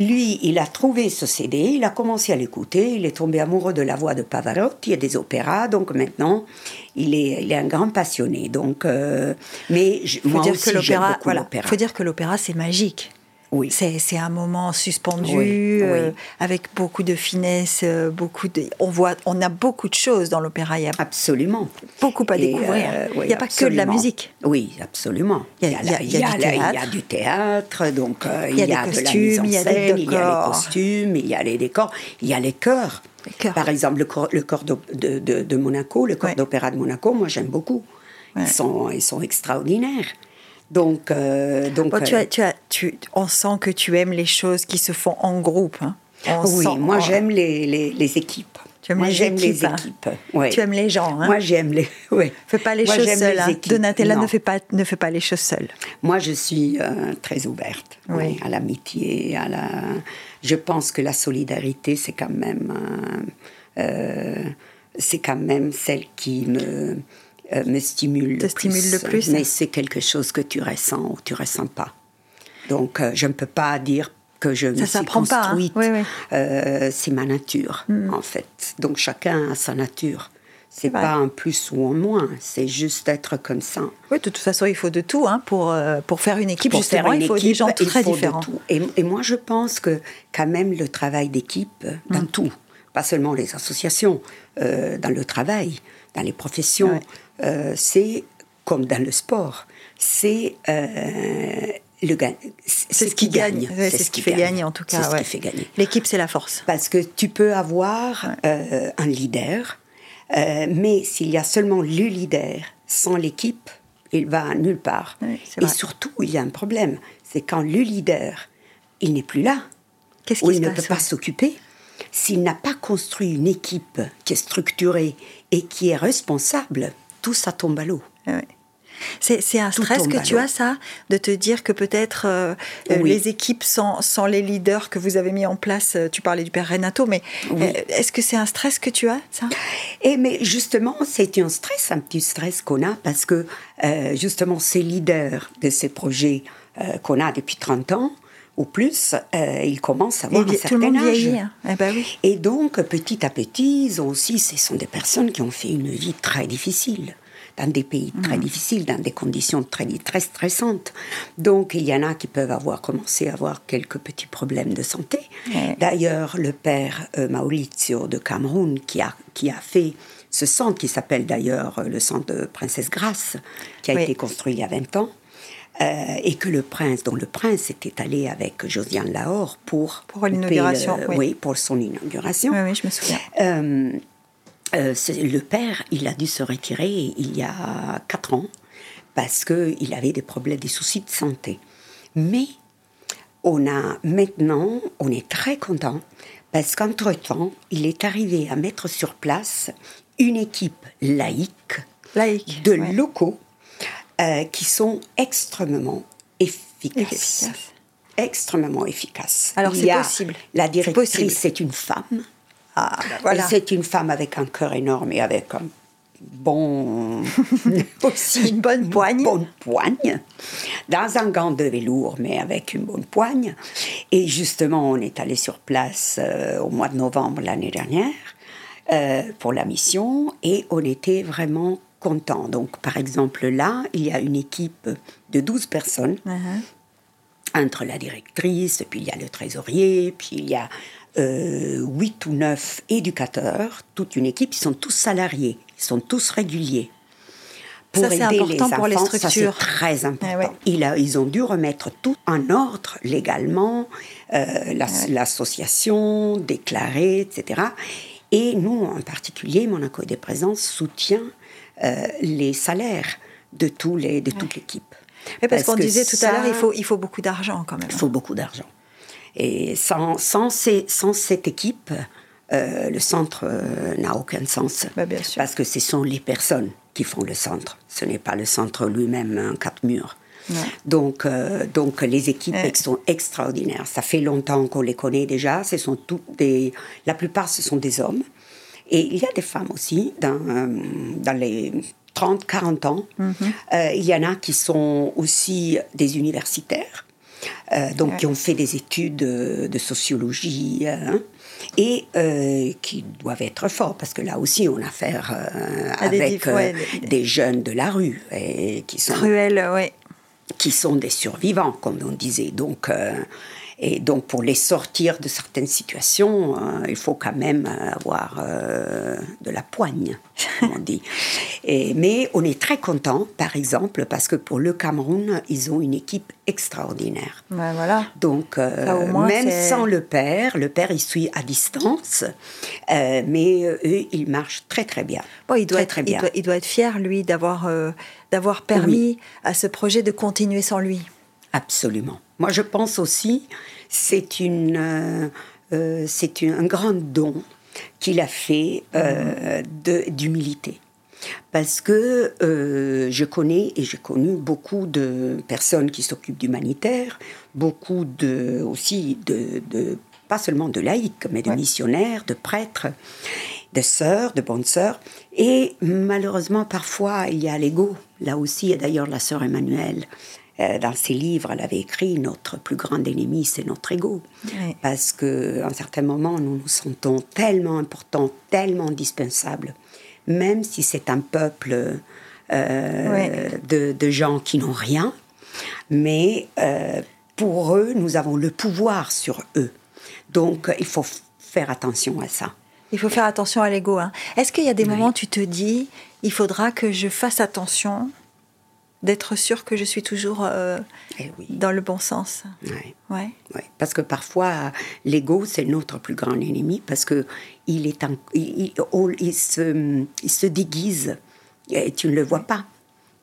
Lui, il a trouvé ce CD, il a commencé à l'écouter, il est tombé amoureux de la voix de Pavarotti et des opéras, donc maintenant, il est, il est un grand passionné. Donc, euh, mais faut moi dire aussi, que l'opéra, voilà, faut dire que l'opéra, c'est magique. Oui. C'est un moment suspendu, euh, avec beaucoup de finesse, euh, beaucoup de, on, voit, on a beaucoup de choses dans l'opéra. Absolument. Beaucoup à découvrir. Euh, il n'y a pas que de la musique. Oui, absolument. Il y a, du, théâtre. donc il y a, de la mise en scène, il y a les costumes, il y a les décors, il y a les chœurs. Par exemple, le corps, le corps de, de, de, Monaco, le corps d'opéra de Monaco, moi j'aime beaucoup. Ils, sont, ils sont extraordinaires. Donc, euh, donc tu as, tu as, tu, on sent que tu aimes les choses qui se font en groupe. Hein. oui, moi j'aime les, les, les, équipes. Tu aimes moi, j'aime les hein. équipes. Tu aimes les gens. Hein. Moi, j'aime les. Oui. Fais pas les choses seule. Hein. Donatella ne fait pas ne fait pas les choses seule. Moi, je suis euh, très ouverte oui. à l'amitié, à la. Je pense que la solidarité, c'est quand même. Euh, c'est quand même celle qui me euh, me stimule, le, plus. le plus. Mais c'est quelque chose que tu ressens ou tu ressens pas. Donc, euh, je ne peux pas dire que je me suis hein. construite. Euh, c'est ma nature, hmm. en fait. Donc, chacun a sa nature. C'est pas un plus ou un moins, c'est juste être comme ça. Oui, de toute façon, il faut de tout hein, pour, pour faire une équipe. Pour justement, une il faut des gens très différents. Et, et, moi, je pense que quand même le travail d'équipe, dans hmm. tout, pas seulement les associations, dans le travail, dans les professions, euh, c'est comme dans le sport, c'est euh, le c'est ce qui gagne, c'est ce qui fait gagner en tout cas. C'est ce qui fait gagner. L'équipe, c'est la force. Parce que tu peux avoir euh, un leader, mais s'il y a seulement le leader sans l'équipe, il va nulle part. Et surtout, il y a un problème, c'est quand le leader, il n'est plus là, Qu'est-ce ou il se ne passe peut pas? s'occuper, s'il n'a pas construit une équipe qui est structurée et qui est responsable, tout ça tombe à l'eau. Ouais, ouais. C'est un stress que tu as, ça, de te dire que peut-être euh, euh, Oui. les équipes sans, sans les leaders que vous avez mis en place, euh, tu parlais du père Renato, mais Oui. est-ce que c'est un stress que tu as, ça? Et mais justement, c'est un stress, un petit stress qu'on a parce que euh, justement, ces leaders de ces projets euh, qu'on a depuis 30 ans ou plus, euh, ils commencent à avoir un certain âge. Eh ben oui. Et donc, petit à petit, ils ont aussi, ce sont des personnes qui ont fait une vie très difficile, dans des pays Mm. très difficiles, dans des conditions très, très stressantes. Donc, il y en a qui peuvent avoir commencé à avoir quelques petits problèmes de santé. D'ailleurs, le père euh, Mauricio de Cameroun, qui a, qui a fait ce centre, qui s'appelle d'ailleurs euh, le centre de Princesse Grace, qui a Oui. été construit il y a 20 ans, euh, et que le prince, dont le prince était allé avec Josiane Lahore pour, Pour l'inauguration, oui. oui, pour son inauguration. Oui, oui, je me souviens. Euh, euh, le père, il a dû se retirer il y a quatre ans parce qu'il avait des problèmes, des soucis de santé. Mais on a maintenant, on est très content parce qu'entre-temps, il est arrivé à mettre sur place une équipe laïque Laïque. de ouais. locaux euh, qui sont extrêmement efficaces. Efficace. Extrêmement efficaces. Alors, c'est possible. La directrice, c'est une femme. Ah, bah voilà. Et C'est une femme avec un cœur énorme et avec un bon. aussi Une bonne poigne. bonne poigne. Dans un gant de velours, mais avec une bonne poigne. Et justement, on est allé sur place euh, au mois de novembre l'année dernière euh, pour la mission et on était vraiment Donc, par exemple, là, il y a une équipe de 12 personnes Uh-huh. entre la directrice, puis il y a le trésorier, puis il y a euh, huit ou neuf éducateurs, toute une équipe, ils sont tous salariés, ils sont tous réguliers. Ça, c'est important pour les enfants, ça, structures. c'est très important. Eh ouais. A- ils ont dû remettre tout en ordre légalement, euh, l'as- l'association, déclarée, etc. Et nous, en particulier, Monaco des Présences soutient les salaires de, tous les, de toute l'équipe. Oui, parce, qu'on disait tout ça- à l'heure, il faut, il faut beaucoup d'argent quand même. il faut beaucoup d'argent. Et sans, sans, ces- sans cette équipe, euh, le centre euh, n'a aucun sens. Bah, bien sûr. Parce que ce sont les personnes qui font le centre. Ce n'est pas le centre lui-même, un quatre murs. Ouais. Donc, euh, donc les équipes Ouais. sont extraordinaires. Ça fait longtemps qu'on les connaît déjà. Ce sont toutes des, la plupart, ce sont des hommes. Et il y a des femmes aussi, dans, euh, dans les 30, 40 ans. Euh, il y en a qui sont aussi des universitaires, euh, donc qui ont fait des études de, de sociologie, hein, et euh, qui doivent être forts, parce que là aussi, on a affaire des avec ouais, des- des jeunes de la rue, et qui sont Cruel, oui. qui sont des survivants, comme on disait. Donc, et donc, pour les sortir de certaines situations, euh, il faut quand même avoir euh, de la poigne, comme on dit. Et, mais on est très content, par exemple, parce que pour le Cameroun, ils ont une équipe extraordinaire. Ouais, voilà. Donc, euh, Ça, au moins, même sans le père, le père, il suit à distance, euh, mais eux, ils marchent très, très bien. Bon, il, doit très, être, très il, bien. doit, il doit être fier, lui, d'avoir d'avoir permis à ce projet de continuer sans lui. Absolument. Moi, je pense aussi, c'est une, euh, euh, c'est un grand don qu'il a fait euh, de- d'humilité. Parce que euh, je connais et j'ai connu beaucoup de personnes qui s'occupent d'humanitaire, beaucoup de, aussi de, de- pas seulement de laïcs, mais de Ouais. missionnaires, de prêtres, de sœurs, de bonnes sœurs. Et malheureusement, parfois, il y a l'ego. Là aussi, et d'ailleurs, la sœur Emmanuelle, dans ses livres, elle avait écrit Notre plus grand ennemi, c'est notre ego. Ouais. Parce qu'à un certain moment, nous nous sentons tellement importants, tellement indispensables, même si c'est un peuple euh, de, de gens qui n'ont rien. Mais euh, pour eux, nous avons le pouvoir sur eux. Donc, il faut faire attention à ça. Il faut faire attention à l'ego. hein. Est-ce qu'il y a des moments où tu te dis, il faudra que je fasse attention d'être sûr que je suis toujours euh, Eh oui. dans le bon sens Ouais. Ouais. Ouais, parce que parfois, l'ego, c'est notre plus grand ennemi, parce que il, est en- il, il- on- il se, il se déguise, et tu ne le vois pas.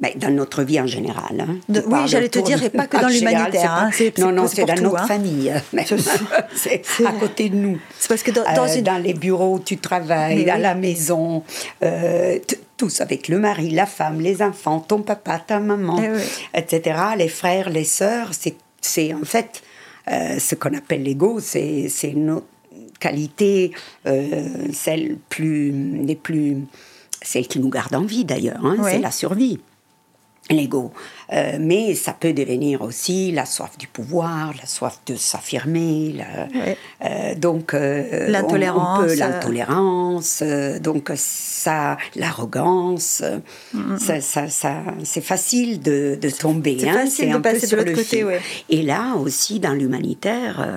Ben, dans notre vie en général. Hein. De, oui, j'allais te dire, et pas que dans l'humanitaire. Hein, non, non, c'est dans tout, notre hein. famille. c'est à côté de nous. C'est parce que dans, dans, euh, une... dans, les bureaux où tu travailles, à la maison, euh, tous avec le mari, la femme, les enfants, ton papa, ta maman, eh etc., les frères, les sœurs, c'est en fait euh, ce qu'on appelle l'ego, c'est nos qualités, celles plus, les plus, celles qui nous gardent en vie d'ailleurs, hein, c'est la survie l'ego. Euh, mais ça peut devenir aussi la soif du pouvoir, la soif de s'affirmer, euh, donc euh, l'intolérance, l'intolérance, donc ça, l'arrogance, ça, ça, c'est facile de, de tomber, c'est hein, facile de passer de l'autre côté, ouais. Et là aussi dans l'humanitaire,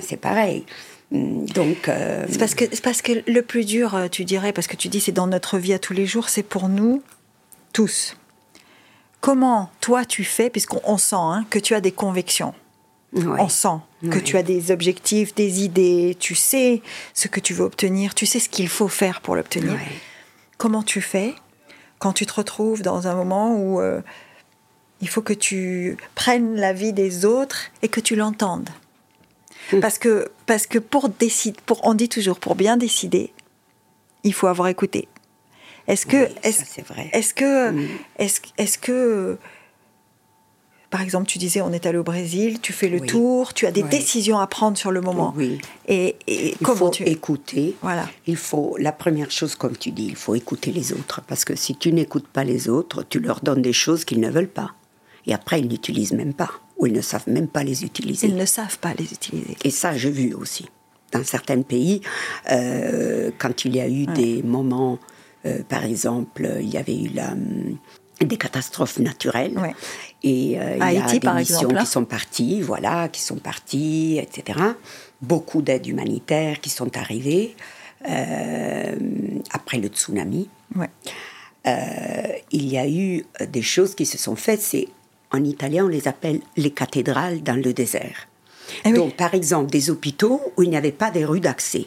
c'est pareil. Mm, donc, c'est parce que c'est parce que le plus dur, tu dirais, parce que tu dis c'est dans notre vie à tous les jours, c'est pour nous tous comment toi tu fais, puisqu'on sent hein, que tu as des convictions. On sent que tu as des objectifs, des idées, tu sais ce que tu veux obtenir, tu sais ce qu'il faut faire pour l'obtenir. Comment tu fais quand tu te retrouves dans un moment où euh, il faut que tu prennes la vie des autres et que tu l'entendes? Mm. Parce que, parce que pour décider, pour, on dit toujours, pour bien décider, il faut avoir écouté. Est-ce que, est-ce, est-ce que, mm. est-ce, est-ce que, par exemple, tu disais, on est allé au Brésil, tu fais le tour, tu as des décisions à prendre sur le moment. Oui. Et, et il comment faut tu écouter. Voilà. Il faut la première chose, comme tu dis, il faut écouter les autres, parce que si tu n'écoutes pas les autres, tu leur donnes des choses qu'ils ne veulent pas, et après ils n'utilisent même pas, ou ils ne savent même pas les utiliser. Ils ne savent pas les utiliser. Et ça, j'ai vu aussi dans certains pays, euh, quand il y a eu des moments euh, par exemple, il y avait eu la, hum, des catastrophes naturelles. Et euh, il y a des missions qui sont parties, voilà, qui sont parties, etc. Beaucoup d'aides humanitaires qui sont arrivées euh, après le tsunami. il y a eu des choses qui se sont faites. C'est en italien, on les appelle les cathédrales dans le désert. Eh Donc, par exemple, des hôpitaux où il n'y avait pas des rues d'accès.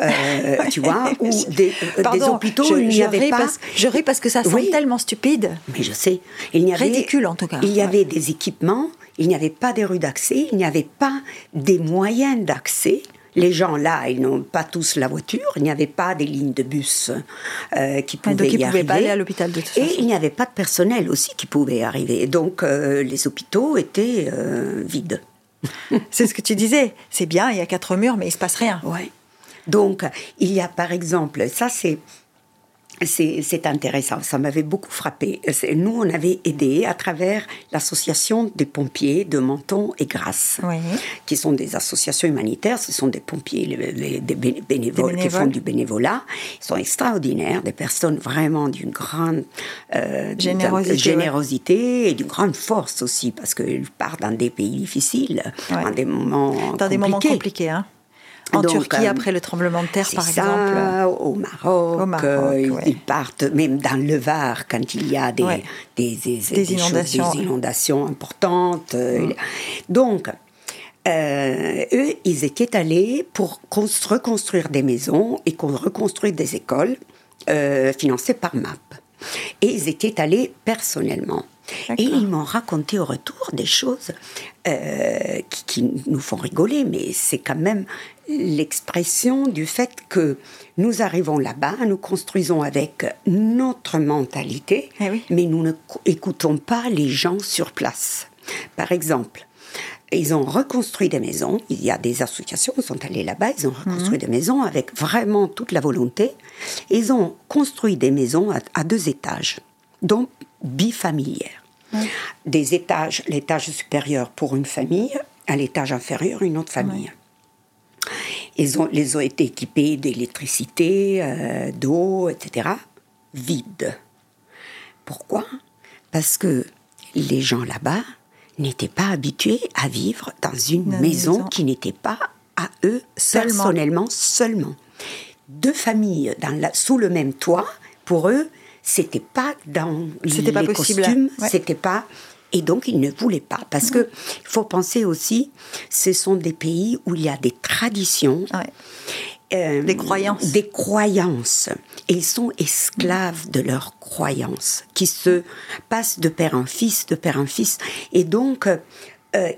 Euh, tu vois, ou des, euh, hôpitaux je, il n'y avait pas. je ris parce que ça semble tellement stupide. Mais je sais. Il avait, Ridicule en tout cas. Il y avait des équipements, il n'y avait pas des rues d'accès, il n'y avait pas des moyens d'accès. Les gens là, ils n'ont pas tous la voiture, il n'y avait pas des lignes de bus euh, qui pouvaient donc, ils y pouvaient pas aller à l'hôpital de toute façon. Et il n'y avait pas de personnel aussi qui pouvait arriver. Donc les hôpitaux étaient vides. C'est ce que tu disais. C'est bien, il y a quatre murs, mais il se passe rien. Ouais. Donc, il y a par exemple, ça c'est c'est intéressant, ça m'avait beaucoup frappé. Nous, on avait aidé à travers l'association des pompiers de Menton et Grasse, qui sont des associations humanitaires. Ce sont des pompiers, des, bénévoles, qui font du bénévolat. Ils sont extraordinaires, des personnes vraiment d'une grande euh, générosité, générosité et d'une grande force aussi, parce qu'ils partent dans des pays difficiles, dans des moments dans compliqués. des moments compliqués. Hein. En Turquie, euh, après le tremblement de terre, par ça, exemple Au Maroc, au Maroc euh, ils partent même dans le Var quand il y a des, des, des, inondations. des, inondations. importantes. Euh, mm. Donc, eux, ils étaient allés pour reconstruire des maisons et reconstruire des écoles financées par MAP. Et ils étaient allés personnellement. Et ils m'ont raconté au retour des choses qui, qui, nous font rigoler, mais c'est quand même l'expression du fait que nous arrivons là-bas, nous construisons avec notre mentalité, eh mais nous ne écoutons pas les gens sur place. Par exemple, ils ont reconstruit des maisons, il y a des associations qui sont allées là-bas, ils ont reconstruit mhm. des maisons avec vraiment toute la volonté. Ils ont construit des maisons à, deux étages, donc bifamilières. Des étages, l'étage supérieur pour une famille, à l'étage inférieur une autre famille. Ils ont, les ont été équipés d'électricité, euh, d'eau, etc. Vide. Pourquoi? Parce que les gens là-bas n'étaient pas habitués à vivre dans une maison, qui n'était pas à eux personnellement seulement. Deux familles dans la, sous le même toit, pour eux, c'était pas dans les pas costumes, c'était pas et donc, ils ne voulaient pas. Parce qu'il faut penser aussi, ce sont des pays où il y a des traditions. euh, Des croyances. Des croyances. Et ils sont esclaves de leurs croyances, qui se passent de père en fils, de père en fils. Et donc, euh,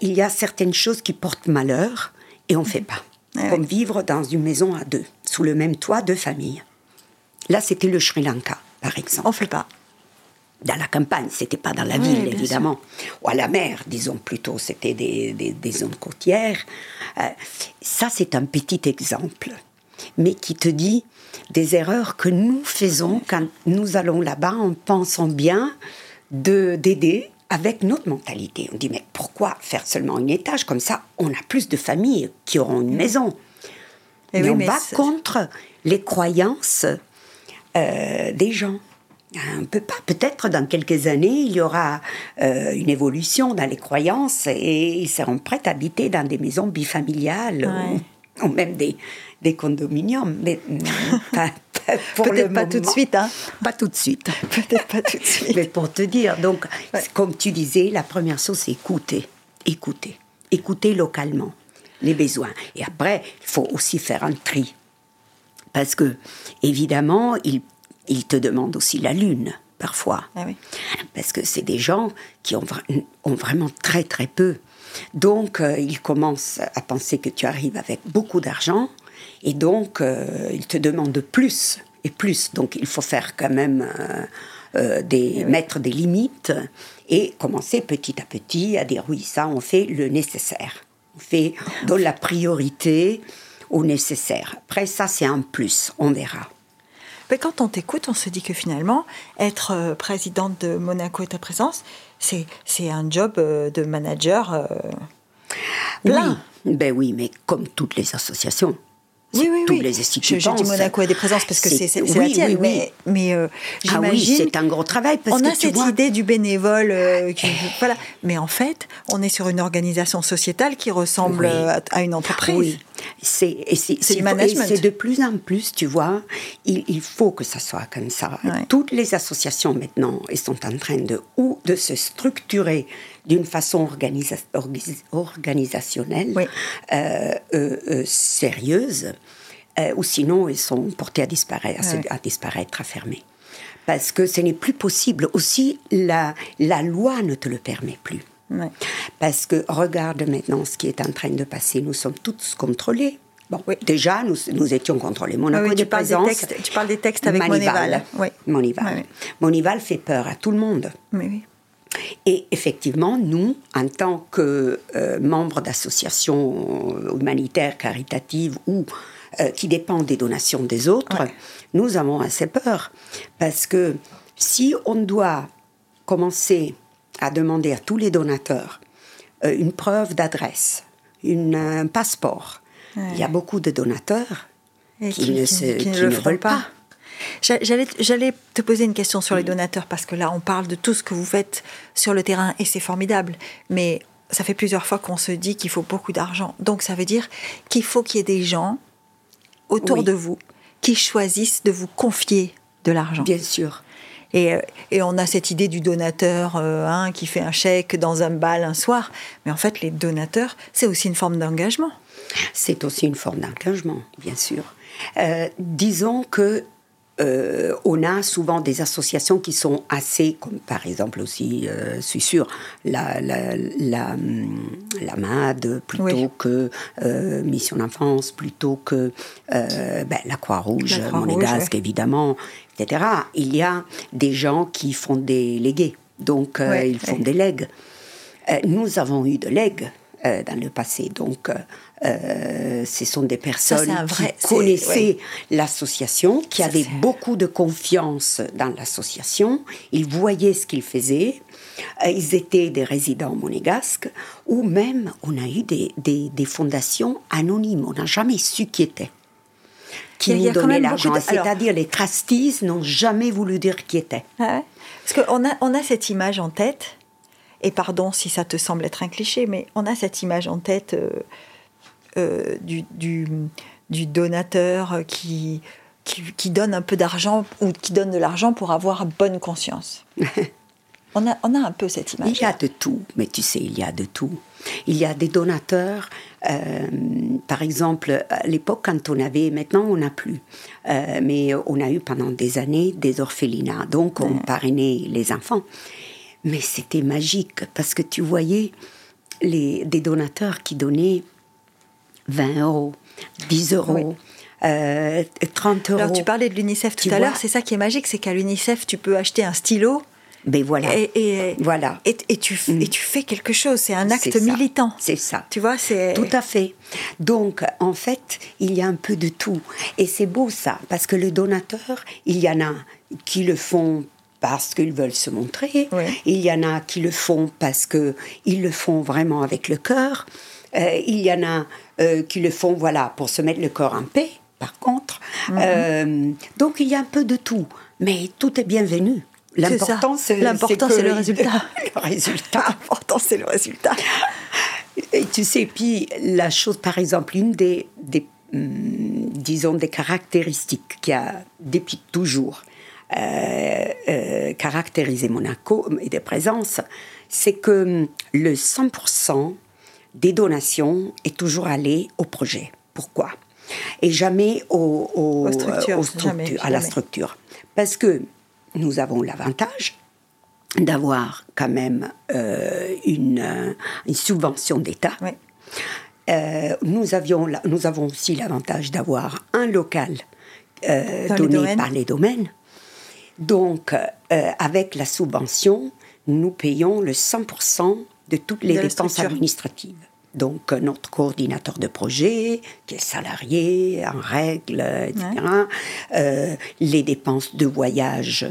il y a certaines choses qui portent malheur et on ne fait pas. Ah Comme vivre dans une maison à deux, sous le même toit, deux familles. Là, c'était le Sri Lanka, par exemple. On fait pas. Dans la campagne, c'était pas dans la Oui, ville, évidemment. Ou à la mer, disons plutôt, c'était des, des, des zones côtières. Euh, ça, c'est un petit exemple, mais qui te dit des erreurs que nous faisons quand nous allons là-bas en pensant bien de d'aider avec notre mentalité. On dit, mais pourquoi faire seulement un étage Comme ça, on a plus de familles qui auront une maison. Eh mais oui, on mais va contre les croyances euh, des gens. On peut pas. Peut-être dans quelques années, il y aura euh, une évolution dans les croyances et ils seront prêts à habiter dans des maisons bifamiliales ou, ou même des, des condominiums. Mais pas, pas pour le Peut-être pas tout de suite, hein. Pas tout de suite. Peut-être pas tout de suite. Mais pour te dire, donc, comme tu disais, la première chose, c'est écouter. Écouter. Écouter localement les besoins. Et après, il faut aussi faire un tri. Parce que, évidemment, il, il te demande aussi la lune, parfois. Ah oui. Parce que c'est des gens qui ont, vra- ont vraiment très, très peu. Donc, euh, ils commencent à penser que tu arrives avec beaucoup d'argent. Et donc, euh, ils te demandent plus et plus. Donc, il faut faire quand même euh, des, mettre des limites et commencer petit à petit à dire oui, ça, on fait le nécessaire. On fait donne la priorité au nécessaire. Après, ça, c'est un plus. On verra. Mais quand on t'écoute, on se dit que finalement, être euh, présidente de Monaco et ta présence, c'est c'est un job euh, de manager euh, plein. Oui, ben oui, mais comme toutes les associations. Oui, oui, Tous oui. les instituts Je, je dis. Monaco et des présences parce que c'est oui, la tienne, oui, oui. mais, mais euh, Ah oui, j'imagine. c'est un gros travail parce on que a tu cette vois- idée du bénévole, euh, qui- voilà. Mais en fait, on est sur une organisation sociétale qui ressemble à, à une entreprise. Oui, c'est et c'est management. c'est de plus en plus, tu vois, il, il faut que ça soit comme ça. Ouais. Toutes les associations maintenant, elles sont en train de ou de se structurer d'une façon organisa- organisationnelle, Oui. euh, euh, euh, sérieuse, ou sinon elles sont portées à disparaître, à, disparaître, à fermer. Parce que ce n'est plus possible. Aussi, la, la loi ne te le permet plus. Ouais. Parce que regarde maintenant ce qui est en train de passer. Nous sommes tous contrôlés. Bon, Oui. déjà, nous, nous étions contrôlés. Monaco Ah oui, tu parles des textes- tu parles des textes avec Monival. Oui. Monival. Oui, oui. Monival fait peur à tout le monde. Mais oui. Et effectivement, nous, en tant que euh, membres d'associations humanitaires, caritatives ou euh, qui dépendent des donations des autres, Ouais. nous avons assez peur. Parce que si on doit commencer à demander à tous les donateurs euh, une preuve d'adresse, un passeport, il y a beaucoup de donateurs qui, ne, se- qui ne veulent pas. J'allais, j'allais te poser une question sur les donateurs parce que là, on parle de tout ce que vous faites sur le terrain et c'est formidable. Mais ça fait plusieurs fois qu'on se dit qu'il faut beaucoup d'argent. Donc ça veut dire qu'il faut qu'il y ait des gens autour Oui. de vous qui choisissent de vous confier de l'argent. Bien sûr. Et, euh, et on a cette idée du donateur euh, hein, qui fait un chèque dans un bal un soir. Mais en fait, les donateurs, c'est aussi une forme d'engagement. C'est aussi une forme d'engagement, bien sûr. Euh, disons que euh, on a souvent des associations qui sont assez, comme par exemple aussi, euh, je suis sûre, la, la, la, la MAD, plutôt Oui. que euh, Mission d'enfance, plutôt que euh, ben, la Croix-Rouge, monégasque ouais. évidemment, etc. Il y a des gens qui font des légués, donc euh, Ouais, ils font ouais. des legs. Euh, nous avons eu de legs euh, dans le passé, donc euh, euh, ce sont des personnes vrai- qui connaissaient l'association, qui Ça, avaient beaucoup de confiance dans l'association, ils voyaient ce qu'ils faisaient, Euh, ils étaient des résidents monégasques, ou même on a eu des, des, des fondations anonymes, on n'a jamais su qui étaient. Qui nous même l'argent. de- C'est-à-dire les trustees n'ont jamais voulu dire qui étaient. Ah ouais. Parce qu'on a, on a cette image en tête, et pardon si ça te semble être un cliché, mais on a cette image en tête euh, euh, du, du, du donateur qui, qui, qui donne un peu d'argent ou qui donne de l'argent pour avoir bonne conscience. on, a, on a un peu cette image. Il y a de tout, mais tu sais, il y a de tout. Il y a des donateurs Euh, par exemple, à l'époque, quand on avait, maintenant on n'a plus, euh, mais on a eu pendant des années des orphelinats, donc on parrainait les enfants. Mais c'était magique parce que tu voyais les, des donateurs qui donnaient 20 euros, 10 euros. 30 euros. Alors tu parlais de l'UNICEF tout à l'heure, c'est ça qui est magique, c'est qu'à l'UNICEF tu peux acheter un stylo mais voilà. Et, voilà. Et, tu, mm. et tu fais quelque chose, c'est un acte militant. C'est ça. Tu vois, c'est. Tout à fait. Donc, en fait, il y a un peu de tout. Et c'est beau ça, parce que le donateur, il y en a qui le font parce qu'ils veulent se montrer. Il y en a qui le font parce qu'ils le font vraiment avec le cœur. Euh, il y en a euh, qui le font voilà, pour se mettre le corps en paix, par contre. Mm-hmm. Euh, donc, il y a un peu de tout. Mais tout est bienvenu. L'important, c'est le résultat. le résultat. L'important, c'est le résultat. Et tu sais, puis la chose, par exemple, une des, des hum, disons, des caractéristiques qui a depuis toujours euh, euh, caractérisé Monaco et des présences, c'est que hum, le 100% des donations est toujours allé au projet. Pourquoi? Et jamais au, à la structure. Parce que nous avons l'avantage d'avoir quand même euh, une, une, subvention d'État. Euh, nous, avions, nous avons aussi l'avantage d'avoir un local donné par les domaines. Donc, avec la subvention, nous payons le 100% de toutes les dépenses administratives. Donc, notre coordinateur de projet, qui est salarié, en règle, etc. Euh, les dépenses de voyage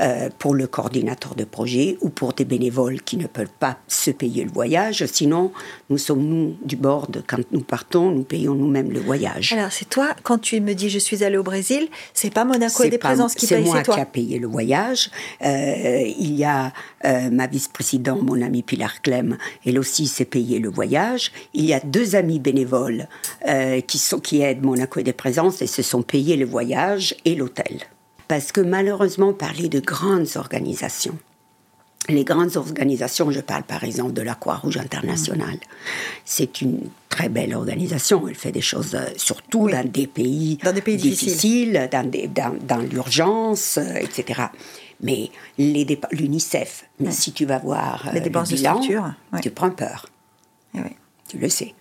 euh, pour le coordinateur de projet ou pour des bénévoles qui ne peuvent pas se payer le voyage. Sinon, nous sommes, nous, du board, quand nous partons, nous payons nous-mêmes le voyage. Alors, c'est toi, quand tu me dis je suis allé au Brésil, c'est pas Monaco et des présences qui paye, c'est moi qui a payé le voyage. Euh, il y a euh, ma vice-présidente, mon amie Pilar Clem, elle aussi s'est payé le voyage. Il y a deux amis bénévoles qui, sont, qui aident Monaco et des présences et se sont payés le voyage et l'hôtel. Parce que malheureusement, parler de grandes organisations, les grandes organisations, je parle par exemple de la Croix-Rouge internationale, c'est une très belle organisation. Elle fait des choses euh, surtout dans des pays, dans des pays difficiles, dans, l'urgence, euh, etc. Mais l'UNICEF, si tu vas voir euh, les dépenses de structure, tu prends peur. Eh tu le sais.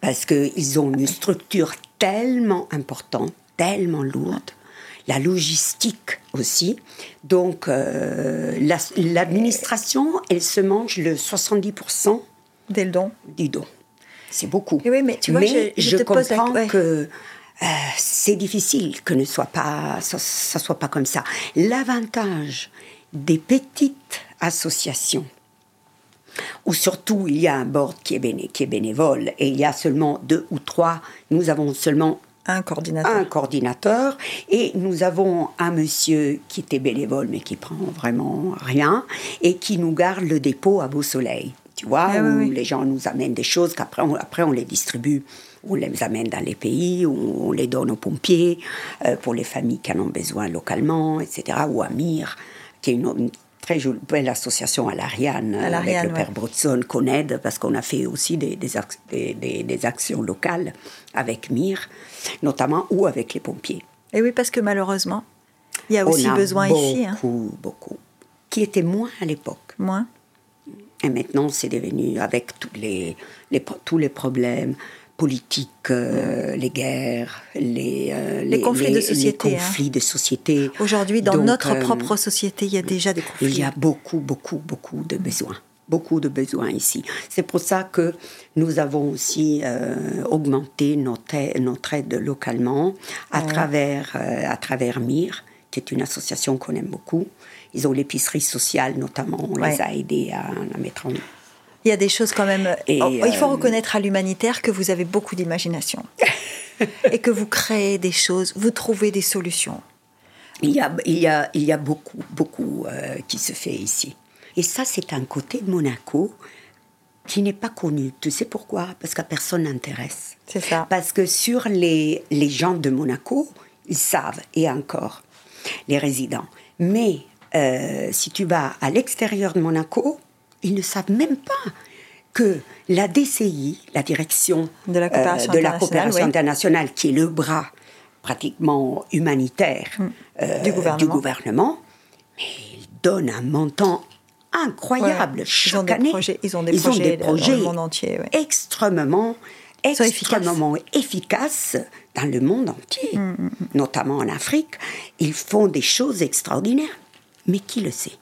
Parce qu'ils ont une structure tellement importante, tellement lourde, la logistique aussi. Donc, euh, l'administration, elle se mange le 70% des dons. Du don. C'est beaucoup. oui, mais tu vois, je, comprends que euh, c'est difficile que ne soit pas, ça, ça soit pas comme ça. L'avantage des petites associations, où surtout il y a un board qui est, qui est bénévole et il y a seulement deux ou trois, nous avons seulement un coordinateur. Un coordinateur. Et nous avons un monsieur qui était bénévole, mais qui prend vraiment rien, et qui nous garde le dépôt à Beau Soleil. Tu vois, ah où les gens nous amènent des choses qu'après on, après on les distribue, on les amène dans les pays, on les donne aux pompiers, euh, pour les familles qui en ont besoin localement, etc. Ou à Mire, qui est une, très belle association à l'Ariane, avec le père Brotson qu'on aide, parce qu'on a fait aussi des, des, des, actions locales avec Mire, notamment, ou avec les pompiers. Et oui, parce que malheureusement, il y a aussi besoin ici. Hein. Beaucoup, beaucoup. Qui était moins à l'époque. Moins. Et maintenant, c'est devenu, avec tous les, les, tous les problèmes, politiques, euh, les guerres, les, euh, les, conflits, de, société, de société. Aujourd'hui, dans notre euh, propre société, il y a déjà des conflits. Il y a beaucoup, beaucoup, beaucoup de besoins. Beaucoup de besoins ici. C'est pour ça que nous avons aussi augmenté notre, notre aide localement à, travers, à travers MIR, qui est une association qu'on aime beaucoup. Ils ont l'épicerie sociale, notamment. On les a aidés à, à mettre en il y a des choses quand même. Oh, il faut euh, reconnaître à l'humanitaire que vous avez beaucoup d'imagination et que vous créez des choses, vous trouvez des solutions. Il y a, il y a, il y a beaucoup, beaucoup euh, qui se fait ici. Et ça, c'est un côté de Monaco qui n'est pas connu. Tu sais pourquoi? Parce qu'à personne n'intéresse. C'est ça. Parce que sur les, les gens de Monaco, ils savent, et encore, les résidents. Mais euh, si tu vas à l'extérieur de Monaco, ils ne savent même pas que la DCI, la direction de la coopération, euh, de la internationale, coopération oui. internationale, qui est le bras pratiquement humanitaire euh, Mm. Du gouvernement. mais donne un montant incroyable Ouais. chaque Ils ont des année. projets- ils ont des projets dans le monde entier, ouais. extrêmement, extrêmement efficaces dans le monde entier, Mm, notamment en Afrique. Ils font des choses extraordinaires. Mais qui le sait?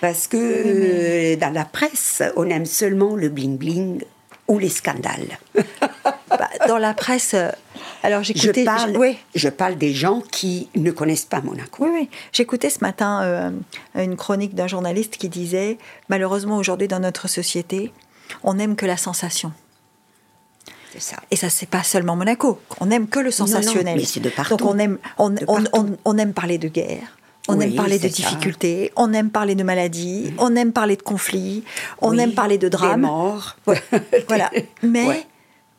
Parce que euh, dans la presse, on aime seulement le bling-bling ou les scandales. Bah, dans la presse, euh, alors Je j'écoutais. parle, oui, je parle des gens qui ne connaissent pas Monaco. Oui, oui. J'écoutais ce matin euh, une chronique d'un journaliste qui disait Malheureusement, aujourd'hui, dans notre société, on n'aime que la sensation. Ça. Et ça, c'est pas seulement Monaco. On n'aime que le sensationnel. mais c'est de partout. Donc, on aime, on, De on- partout. on- on aime parler de guerre. On Oui, aime parler de ça. difficultés, on aime parler de maladies, on aime parler de conflits, on Oui, aime parler de des drames. morts. Ouais, voilà. Mais Ouais.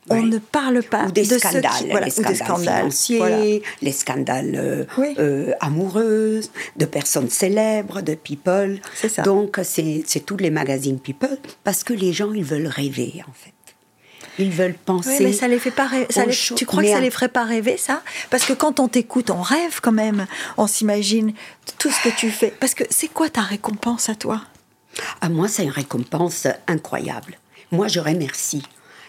on Ouais. ne parle pas ou des de scandales, ceux qui, voilà, les ou des scandales, financiers, Voilà. les scandales euh, Oui. euh, amoureuses, de personnes célèbres, de people. C'est ça. Donc c'est c'est tous les magazines people parce que les gens ils veulent rêver en fait. Ils veulent penser. Oui, mais ça les fait pas rêver. ça les- Tu crois que ça à- les ferait pas rêver, ça? Parce que quand on t'écoute, on rêve quand même. On s'imagine tout ce que tu fais. Parce que c'est quoi ta récompense à toi? À moi, c'est une récompense incroyable. Moi, je remercie.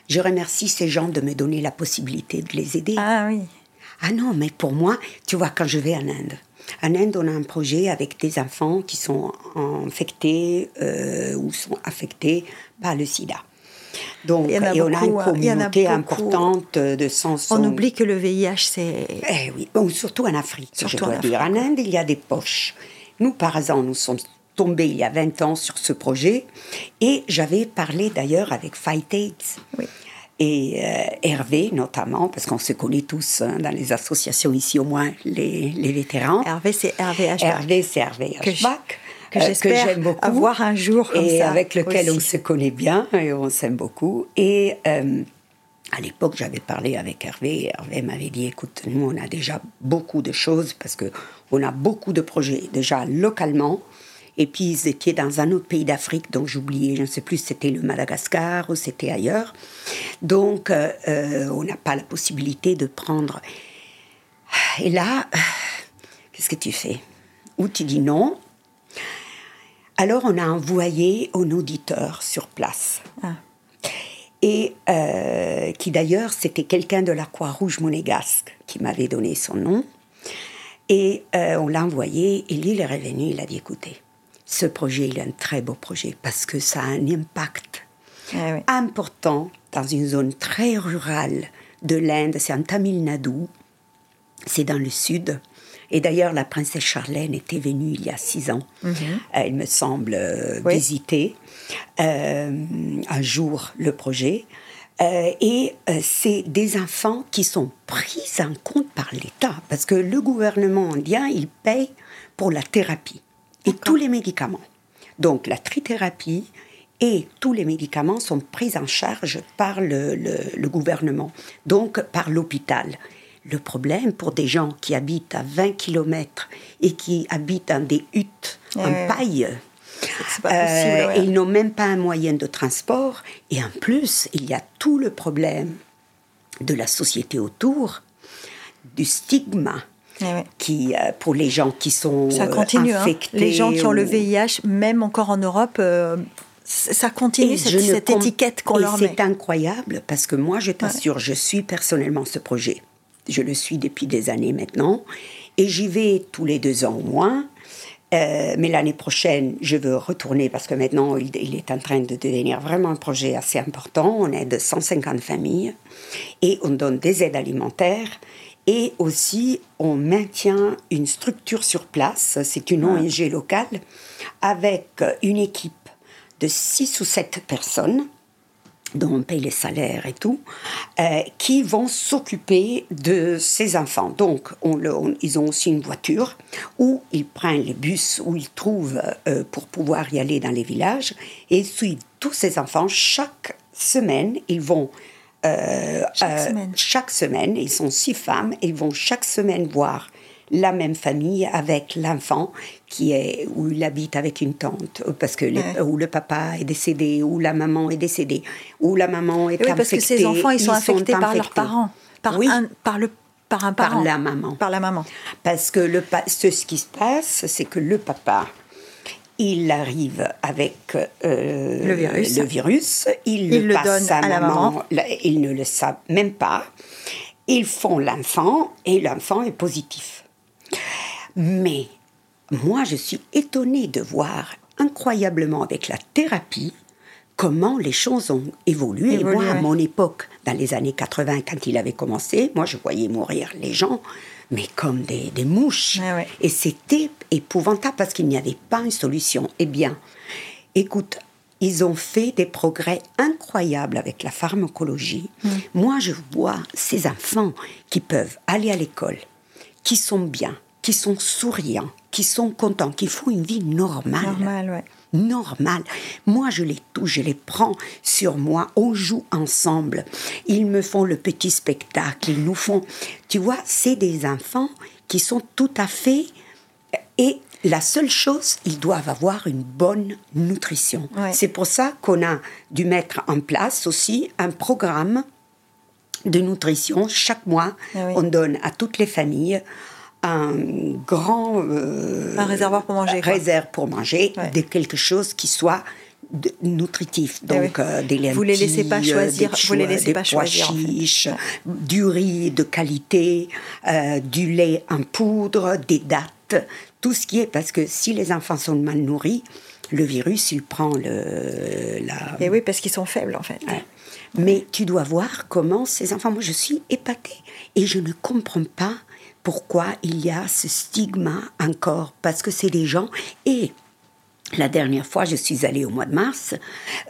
Je remercie ces gens de me donner la possibilité de les aider. Ah oui. Ah non, mais pour moi, tu vois, quand je vais en Inde, en Inde, on a un projet avec des enfants qui sont infectés euh, ou sont affectés par le sida. Donc, Il y en a et on a une beaucoup, hein. A communauté beaucoup. importante de 100 On oublie que le VIH, c'est. eh oui, bon, surtout en Afrique, Surtout je en dois dire. En Inde, il y a des poches. Nous, par exemple, nous sommes tombés il y a 20 ans sur ce projet et j'avais parlé d'ailleurs avec Fight AIDS. Oui. Et euh, Hervé, notamment, parce qu'on se connaît tous hein, dans les associations ici, au moins les, les vétérans. Hervé, c'est Hervé H. Hervé, c'est Hervé Que Ashbach, que euh, j'espère j'aime beaucoup. avoir un jour comme et ça avec lequel on se connaît bien et on s'aime beaucoup. Et euh, à l'époque, j'avais parlé avec Hervé. et Hervé m'avait dit écoute, nous, on a déjà beaucoup de choses parce que on a beaucoup de projets déjà localement. Et puis, ils étaient dans un autre pays d'Afrique, donc j'oubliais, je ne sais plus si c'était le Madagascar ou c'était ailleurs. Donc, euh, on n'a pas la possibilité de prendre. Et là, qu'est-ce que tu fais? Ou tu dis non, alors on a envoyé un auditeur sur place. Ah. Et euh, qui d'ailleurs, c'était quelqu'un de la Croix-Rouge monégasque qui m'avait donné son nom. Et euh, on l'a envoyé, et lui, il est revenu, il a dit, écoutez, ce projet, il est un très beau projet parce que ça a un impact Ah oui. important dans une zone très rurale de l'Inde, c'est en Tamil Nadu, c'est dans le sud. Et d'ailleurs, la princesse Charlène était venue il y a six ans, euh, il me semble, euh, Oui. visiter euh, un jour le projet. Euh, et euh, c'est des enfants qui sont pris en compte par l'État, parce que le gouvernement indien, il paye pour la thérapie et tous les médicaments. Donc la trithérapie et tous les médicaments sont pris en charge par le, le- le gouvernement, donc par l'hôpital. Le problème pour des gens qui habitent à 20 km et qui habitent dans des huttes en paille, pas possible. euh, ouais. ils n'ont même pas un moyen de transport. Et en plus, il y a tout le problème de la société autour, du stigma ouais. qui, euh, pour les gens qui sont Ça euh, continue. hein. infectés. Les gens qui ont le VIH, même encore en Europe, euh, ça continue Et cette, étiquette qu'on leur met. C'est incroyable parce que moi, je t'assure, je suis personnellement ce projet. Je le suis depuis des années maintenant. Et j'y vais tous les deux ans au moins. Euh, mais l'année prochaine, je veux retourner parce que maintenant, il, il est en train de devenir vraiment un projet assez important. On aide 150 familles et on donne des aides alimentaires. Et aussi, on maintient une structure sur place. C'est une ONG locale avec une équipe de 6 ou 7 personnes dont on paye les salaires et tout, euh, qui vont s'occuper de ces enfants. Donc, on le- on- ils ont aussi une voiture où ils prennent les bus où ils trouvent euh, pour pouvoir y aller dans les villages et ils suivent tous ces enfants. Chaque semaine, ils vont euh, Chaque semaine. chaque semaine, ils sont six femmes, et ils vont chaque semaine voir la même famille avec l'enfant qui est où il habite avec une tante parce que les, où le papa est décédé ou la maman est décédée ou la maman est oui, parce que ces enfants ils sont affectés par leurs parents par oui. un, par le par un parent par la maman par la maman parce que le ce, ce qui se passe c'est que le papa il arrive avec euh, le, virus. le, virus. il, le, passe donne à, à la maman, maman. Ils ne le savent même pas. Ils font l'enfant et l'enfant est positif. Mais moi, je suis étonnée de voir incroyablement avec la thérapie comment les choses ont évolué. moi, à mon époque, dans les années 80, quand il avait commencé, moi, je voyais mourir les gens mais comme des, des mouches. Ah ouais. Et c'était épouvantable parce qu'il n'y avait pas une solution. Eh bien, écoute, ils ont fait des progrès incroyables avec la pharmacologie. Mm. Moi, je vois ces enfants qui peuvent aller à l'école, qui sont bien, qui sont souriants, qui sont contents, qui font une vie normale. Normal, ouais normal. Moi, je les touche, je les prends sur moi, on joue ensemble. Ils me font le petit spectacle, ils nous font... Tu vois, c'est des enfants qui sont tout à fait... Et la seule chose, ils doivent avoir une bonne nutrition. Ouais. C'est pour ça qu'on a dû mettre en place aussi un programme de nutrition. Chaque mois, Ah oui. on donne à toutes les familles un grand euh, Un réservoir pour manger, quoi. réserve pour manger Ouais. de quelque chose qui soit de- nutritif donc Eh oui. euh, des lentilles Vous les laissez pas euh, choisir- des vous les laissez des pas pois choisir, en fait. chiches, du riz de qualité euh, du lait en poudre des dattes tout ce qui est parce que si les enfants sont mal nourris le virus il prend le la Et oui, parce qu'ils sont faibles en fait. Ouais. Mais tu dois voir comment ces enfants, moi je suis épatée. Et je ne comprends pas pourquoi il y a ce stigma encore, parce que c'est des gens. Et la dernière fois, je suis allée au mois de mars,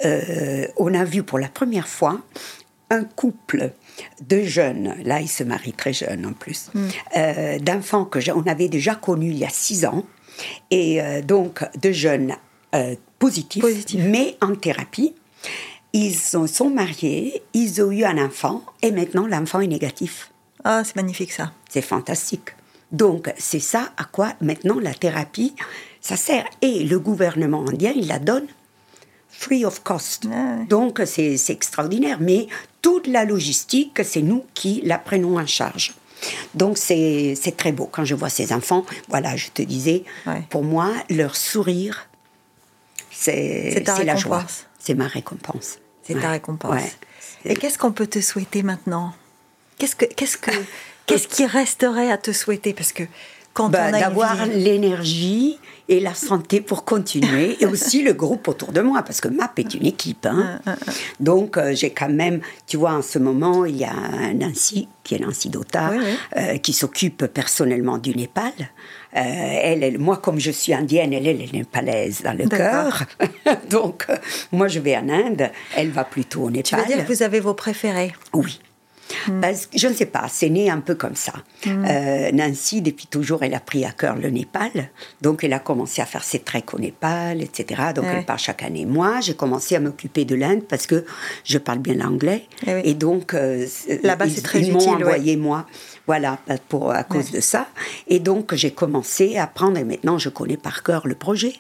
euh, on a vu pour la première fois un couple de jeunes, là ils se marient très jeunes en plus, euh, d'enfants que on avait déjà connus il y a six ans, et euh, donc de jeunes positifs, Positifs. mais en thérapie. Ils sont, sont mariés, ils ont eu un enfant, et maintenant l'enfant est négatif. Ah, c'est magnifique ça. C'est fantastique. Donc, c'est ça à quoi maintenant la thérapie, ça sert. Et le gouvernement indien, il la donne free of cost. Ah. Donc, c'est extraordinaire. Mais toute la logistique, c'est nous qui la prenons en charge. Donc, c'est très beau. Quand je vois ces enfants, voilà, je te disais, Ouais. pour moi, leur sourire, c'est la joie. C'est ma récompense. C'est Ouais. ta récompense. Ouais. Et qu'est-ce qu'on peut te souhaiter maintenant? Qu'est-ce que qu'est-ce que qu'est-ce qui resterait à te souhaiter? Parce que quand Bah, on a d'avoir vie- l'énergie et la santé pour continuer et aussi le groupe autour de moi parce que MAP est une équipe hein. donc euh, j'ai quand même tu vois en ce moment il y a Nancy qui est Nancy Dota Oui, oui. euh, qui s'occupe personnellement du Népal elle, elle- moi comme je suis indienne elle, elle est népalaise dans le cœur donc euh, moi je vais en Inde elle va plutôt au Népal tu veux dire que vous avez vos préférés? Oui. Parce que, je ne sais pas, c'est né un peu comme ça. Euh, Nancy, depuis toujours, elle a pris à cœur le Népal. Donc, elle a commencé à faire ses treks au Népal, etc. Donc, Ouais. elle part chaque année. Moi, j'ai commencé à m'occuper de l'Inde parce que je parle bien l'anglais. Eh oui. Et donc, euh, Là-bas, ils, c'est très ils m'ont ouais. envoyé, moi, voilà, pour, à cause Ouais. de ça. Et donc, j'ai commencé à apprendre. Et maintenant, je connais par cœur le projet.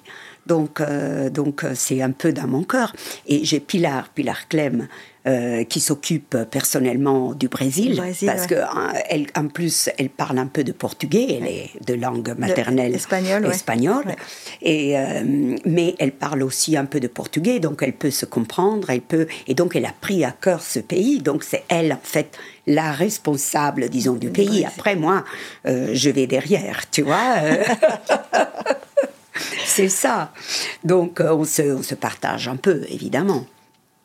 Donc, euh, donc euh, c'est un peu dans mon cœur. Et j'ai Pilar, Pilar Clem, euh, qui s'occupe personnellement du Brésil, parce ouais. que hein, en plus, elle parle un peu de portugais, elle est de langue maternelle espagnole. Ouais. Et euh, mais elle parle aussi un peu de portugais, donc elle peut se comprendre, elle peut et donc elle a pris à cœur ce pays. Donc c'est elle en fait la responsable, disons, du pays. Brésil. Après moi, euh, je vais derrière, tu vois. c'est ça. Donc on se, on se partage un peu, évidemment.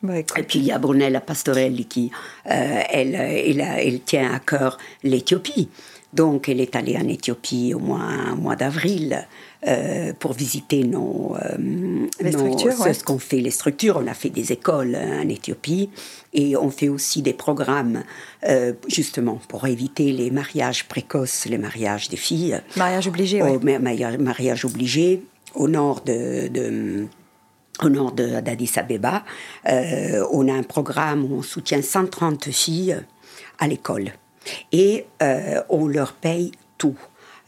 Bah, Et puis il y a Brunella Pastorelli qui, euh, elle, elle, a- elle tient à cœur l'Éthiopie. Donc elle est allée en Éthiopie au mois, mois d'avril euh, pour visiter nos, euh, Les nos- structures, ce, ouais. ce qu'on fait, les structures. On a fait des écoles euh, en Éthiopie et on fait aussi des programmes euh, justement pour éviter les mariages précoces, les mariages des filles mariage obligé, ma- mariage, mariage obligé au nord de, de- au nord d'Addis Abeba. Euh, on a un programme où on soutient 130 filles à l'école et euh, on leur paye tout.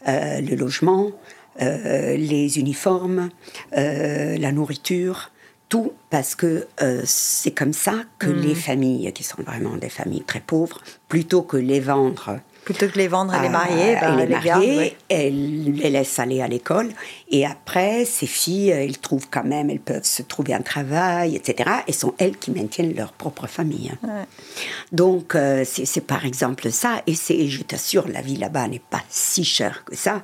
le logement, les uniformes, la nourriture, tout parce que c'est comme ça que Mm. les familles qui sont vraiment des familles très pauvres, plutôt que les vendre Plutôt que les vendre les marier, bah, et les les garde, marier, ouais. elle les laisse aller à l'école. Et après, ces filles, elles trouvent quand même, elles peuvent se trouver un travail, etc. Et sont elles qui maintiennent leur propre famille. Ouais. Donc, euh, c'est par exemple ça. Et je t'assure, la vie là-bas n'est pas si chère que ça.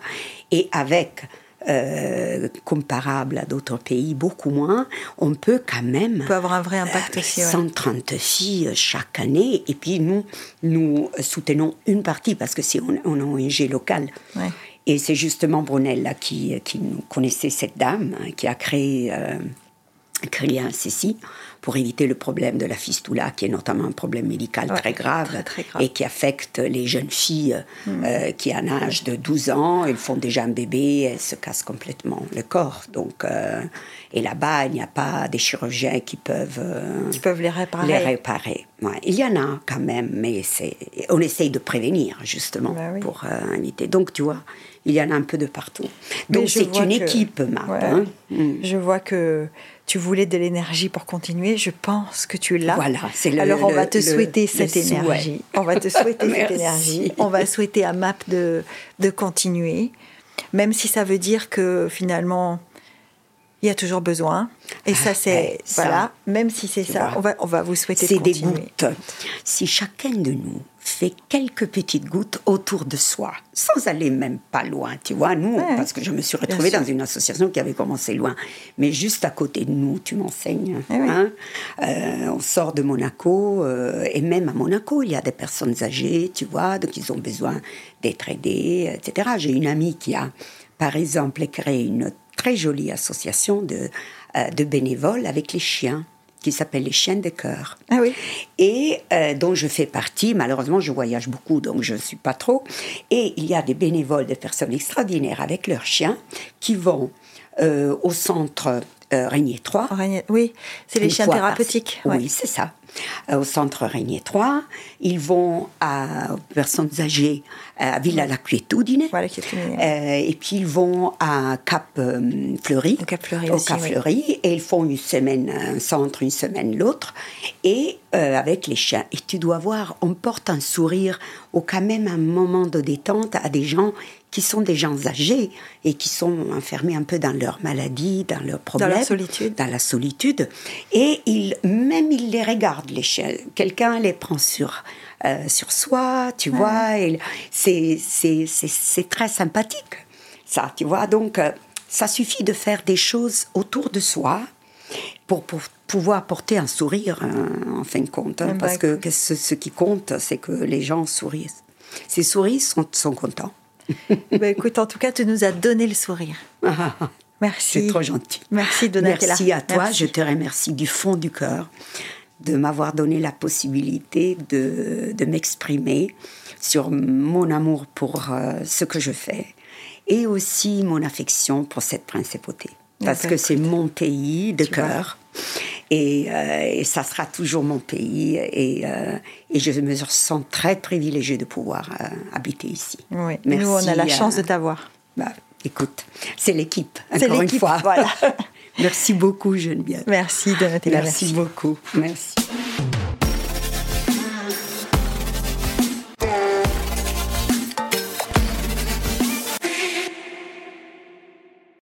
Et avec, euh, comparable à d'autres pays, beaucoup moins, on peut quand même... peut avoir un vrai impact aussi, ouais. 130 filles chaque année. Et puis nous, nous soutenons une partie parce que c'est un ONG local. Ouais. Et c'est justement Brunella qui, qui nous connaissait cette dame, hein, qui a créé, euh, créé un CECI pour éviter le problème de la fistula, qui est notamment un problème médical Ouais, très, grave, très, très grave. et qui affecte les jeunes filles Mm. euh, qui, à l'âge de 12 ans, elles font déjà un bébé, elles se cassent complètement le corps. Donc, euh, et là-bas, il n'y a pas des chirurgiens qui peuvent... euh, Qui peuvent les réparer. les réparer. Ouais. Il y en a quand même, mais on essaye de prévenir justement Bah oui. pour euh, éviter. Donc tu vois, il y en a un peu de partout. Donc c'est une que- équipe, Marc. Ouais. hein. Mm. Je vois que tu voulais de l'énergie pour continuer. Je pense que tu l'as. Voilà, c'est le- Alors on le- va te le- souhaiter le cette énergie. On va te souhaiter cette énergie. On va souhaiter à MAP de, de continuer, même si ça veut dire que finalement il y a toujours besoin. Et ça Ah, c'est ça, voilà. Même si c'est ça, on va on va vous souhaiter de C'est des continuer. gouttes. Si chacun de nous fait quelques petites gouttes autour de soi, sans aller même pas loin, tu vois, nous, Ouais. parce que je me suis retrouvée dans une association qui avait commencé loin, mais juste à côté de nous, tu m'enseignes. Eh oui. hein. Euh, on sort de Monaco, euh, et même à Monaco, il y a des personnes âgées, tu vois, donc ils ont besoin d'être aidés, etc. J'ai une amie qui a, par exemple, créé une très jolie association de, euh, de bénévoles avec les chiens, qui s'appelle les chiens de cœur Ah oui. et euh, dont je fais partie. Malheureusement, je voyage beaucoup, donc je ne suis pas trop. Et il y a des bénévoles, des personnes extraordinaires avec leurs chiens qui vont euh, au centre euh, Régnier 3. Régnier- Oui, c'est les chiens par- thérapeutiques. Oui, c'est ça. Euh, au centre Régnier 3. Ils vont à, aux personnes âgées à Villa La Quietudine. Voilà. Euh, et puis ils vont à Cap euh, Fleury. Au Cap Fleury Au aussi, Cap oui. Fleury. Et ils font une semaine un centre, une semaine l'autre. Et avec les chiens. Et tu dois voir, on porte un sourire au quand même un moment de détente à des gens qui sont des gens âgés et qui sont enfermés un peu dans leur maladie, dans leurs problèmes. solitude. Dans la solitude. Et ils, même ils les regardent, les chiens. Quelqu'un les prend sur, euh, sur soi, tu vois. C'est très sympathique, ça, tu vois. Donc, euh, ça suffit de faire des choses autour de soi pour, pour pouvoir porter un sourire, hein, en fin de compte. hein, parce que, écoute. que ce, ce qui compte, c'est que les gens sourient. Ces souris sont, sont contents. Bah, écoute, en tout cas, tu nous as donné le sourire. Merci. C'est trop gentil. Merci Donatella. Merci à toi. Merci. Je te remercie du fond du cœur de m'avoir donné la possibilité de, de m'exprimer sur mon amour pour euh, ce que je fais et aussi mon affection pour cette principauté. Parce que c'est mon pays de cœur. Et, euh, et ça sera toujours mon pays. Et, euh, et je me sens très privilégiée de pouvoir euh, habiter ici. Oui. Merci, Nous, on a la chance de t'avoir. bah, écoute, c'est l'équipe, encore une fois. voilà. Merci beaucoup, Geneviève. Merci Donatella. Merci beaucoup. Merci.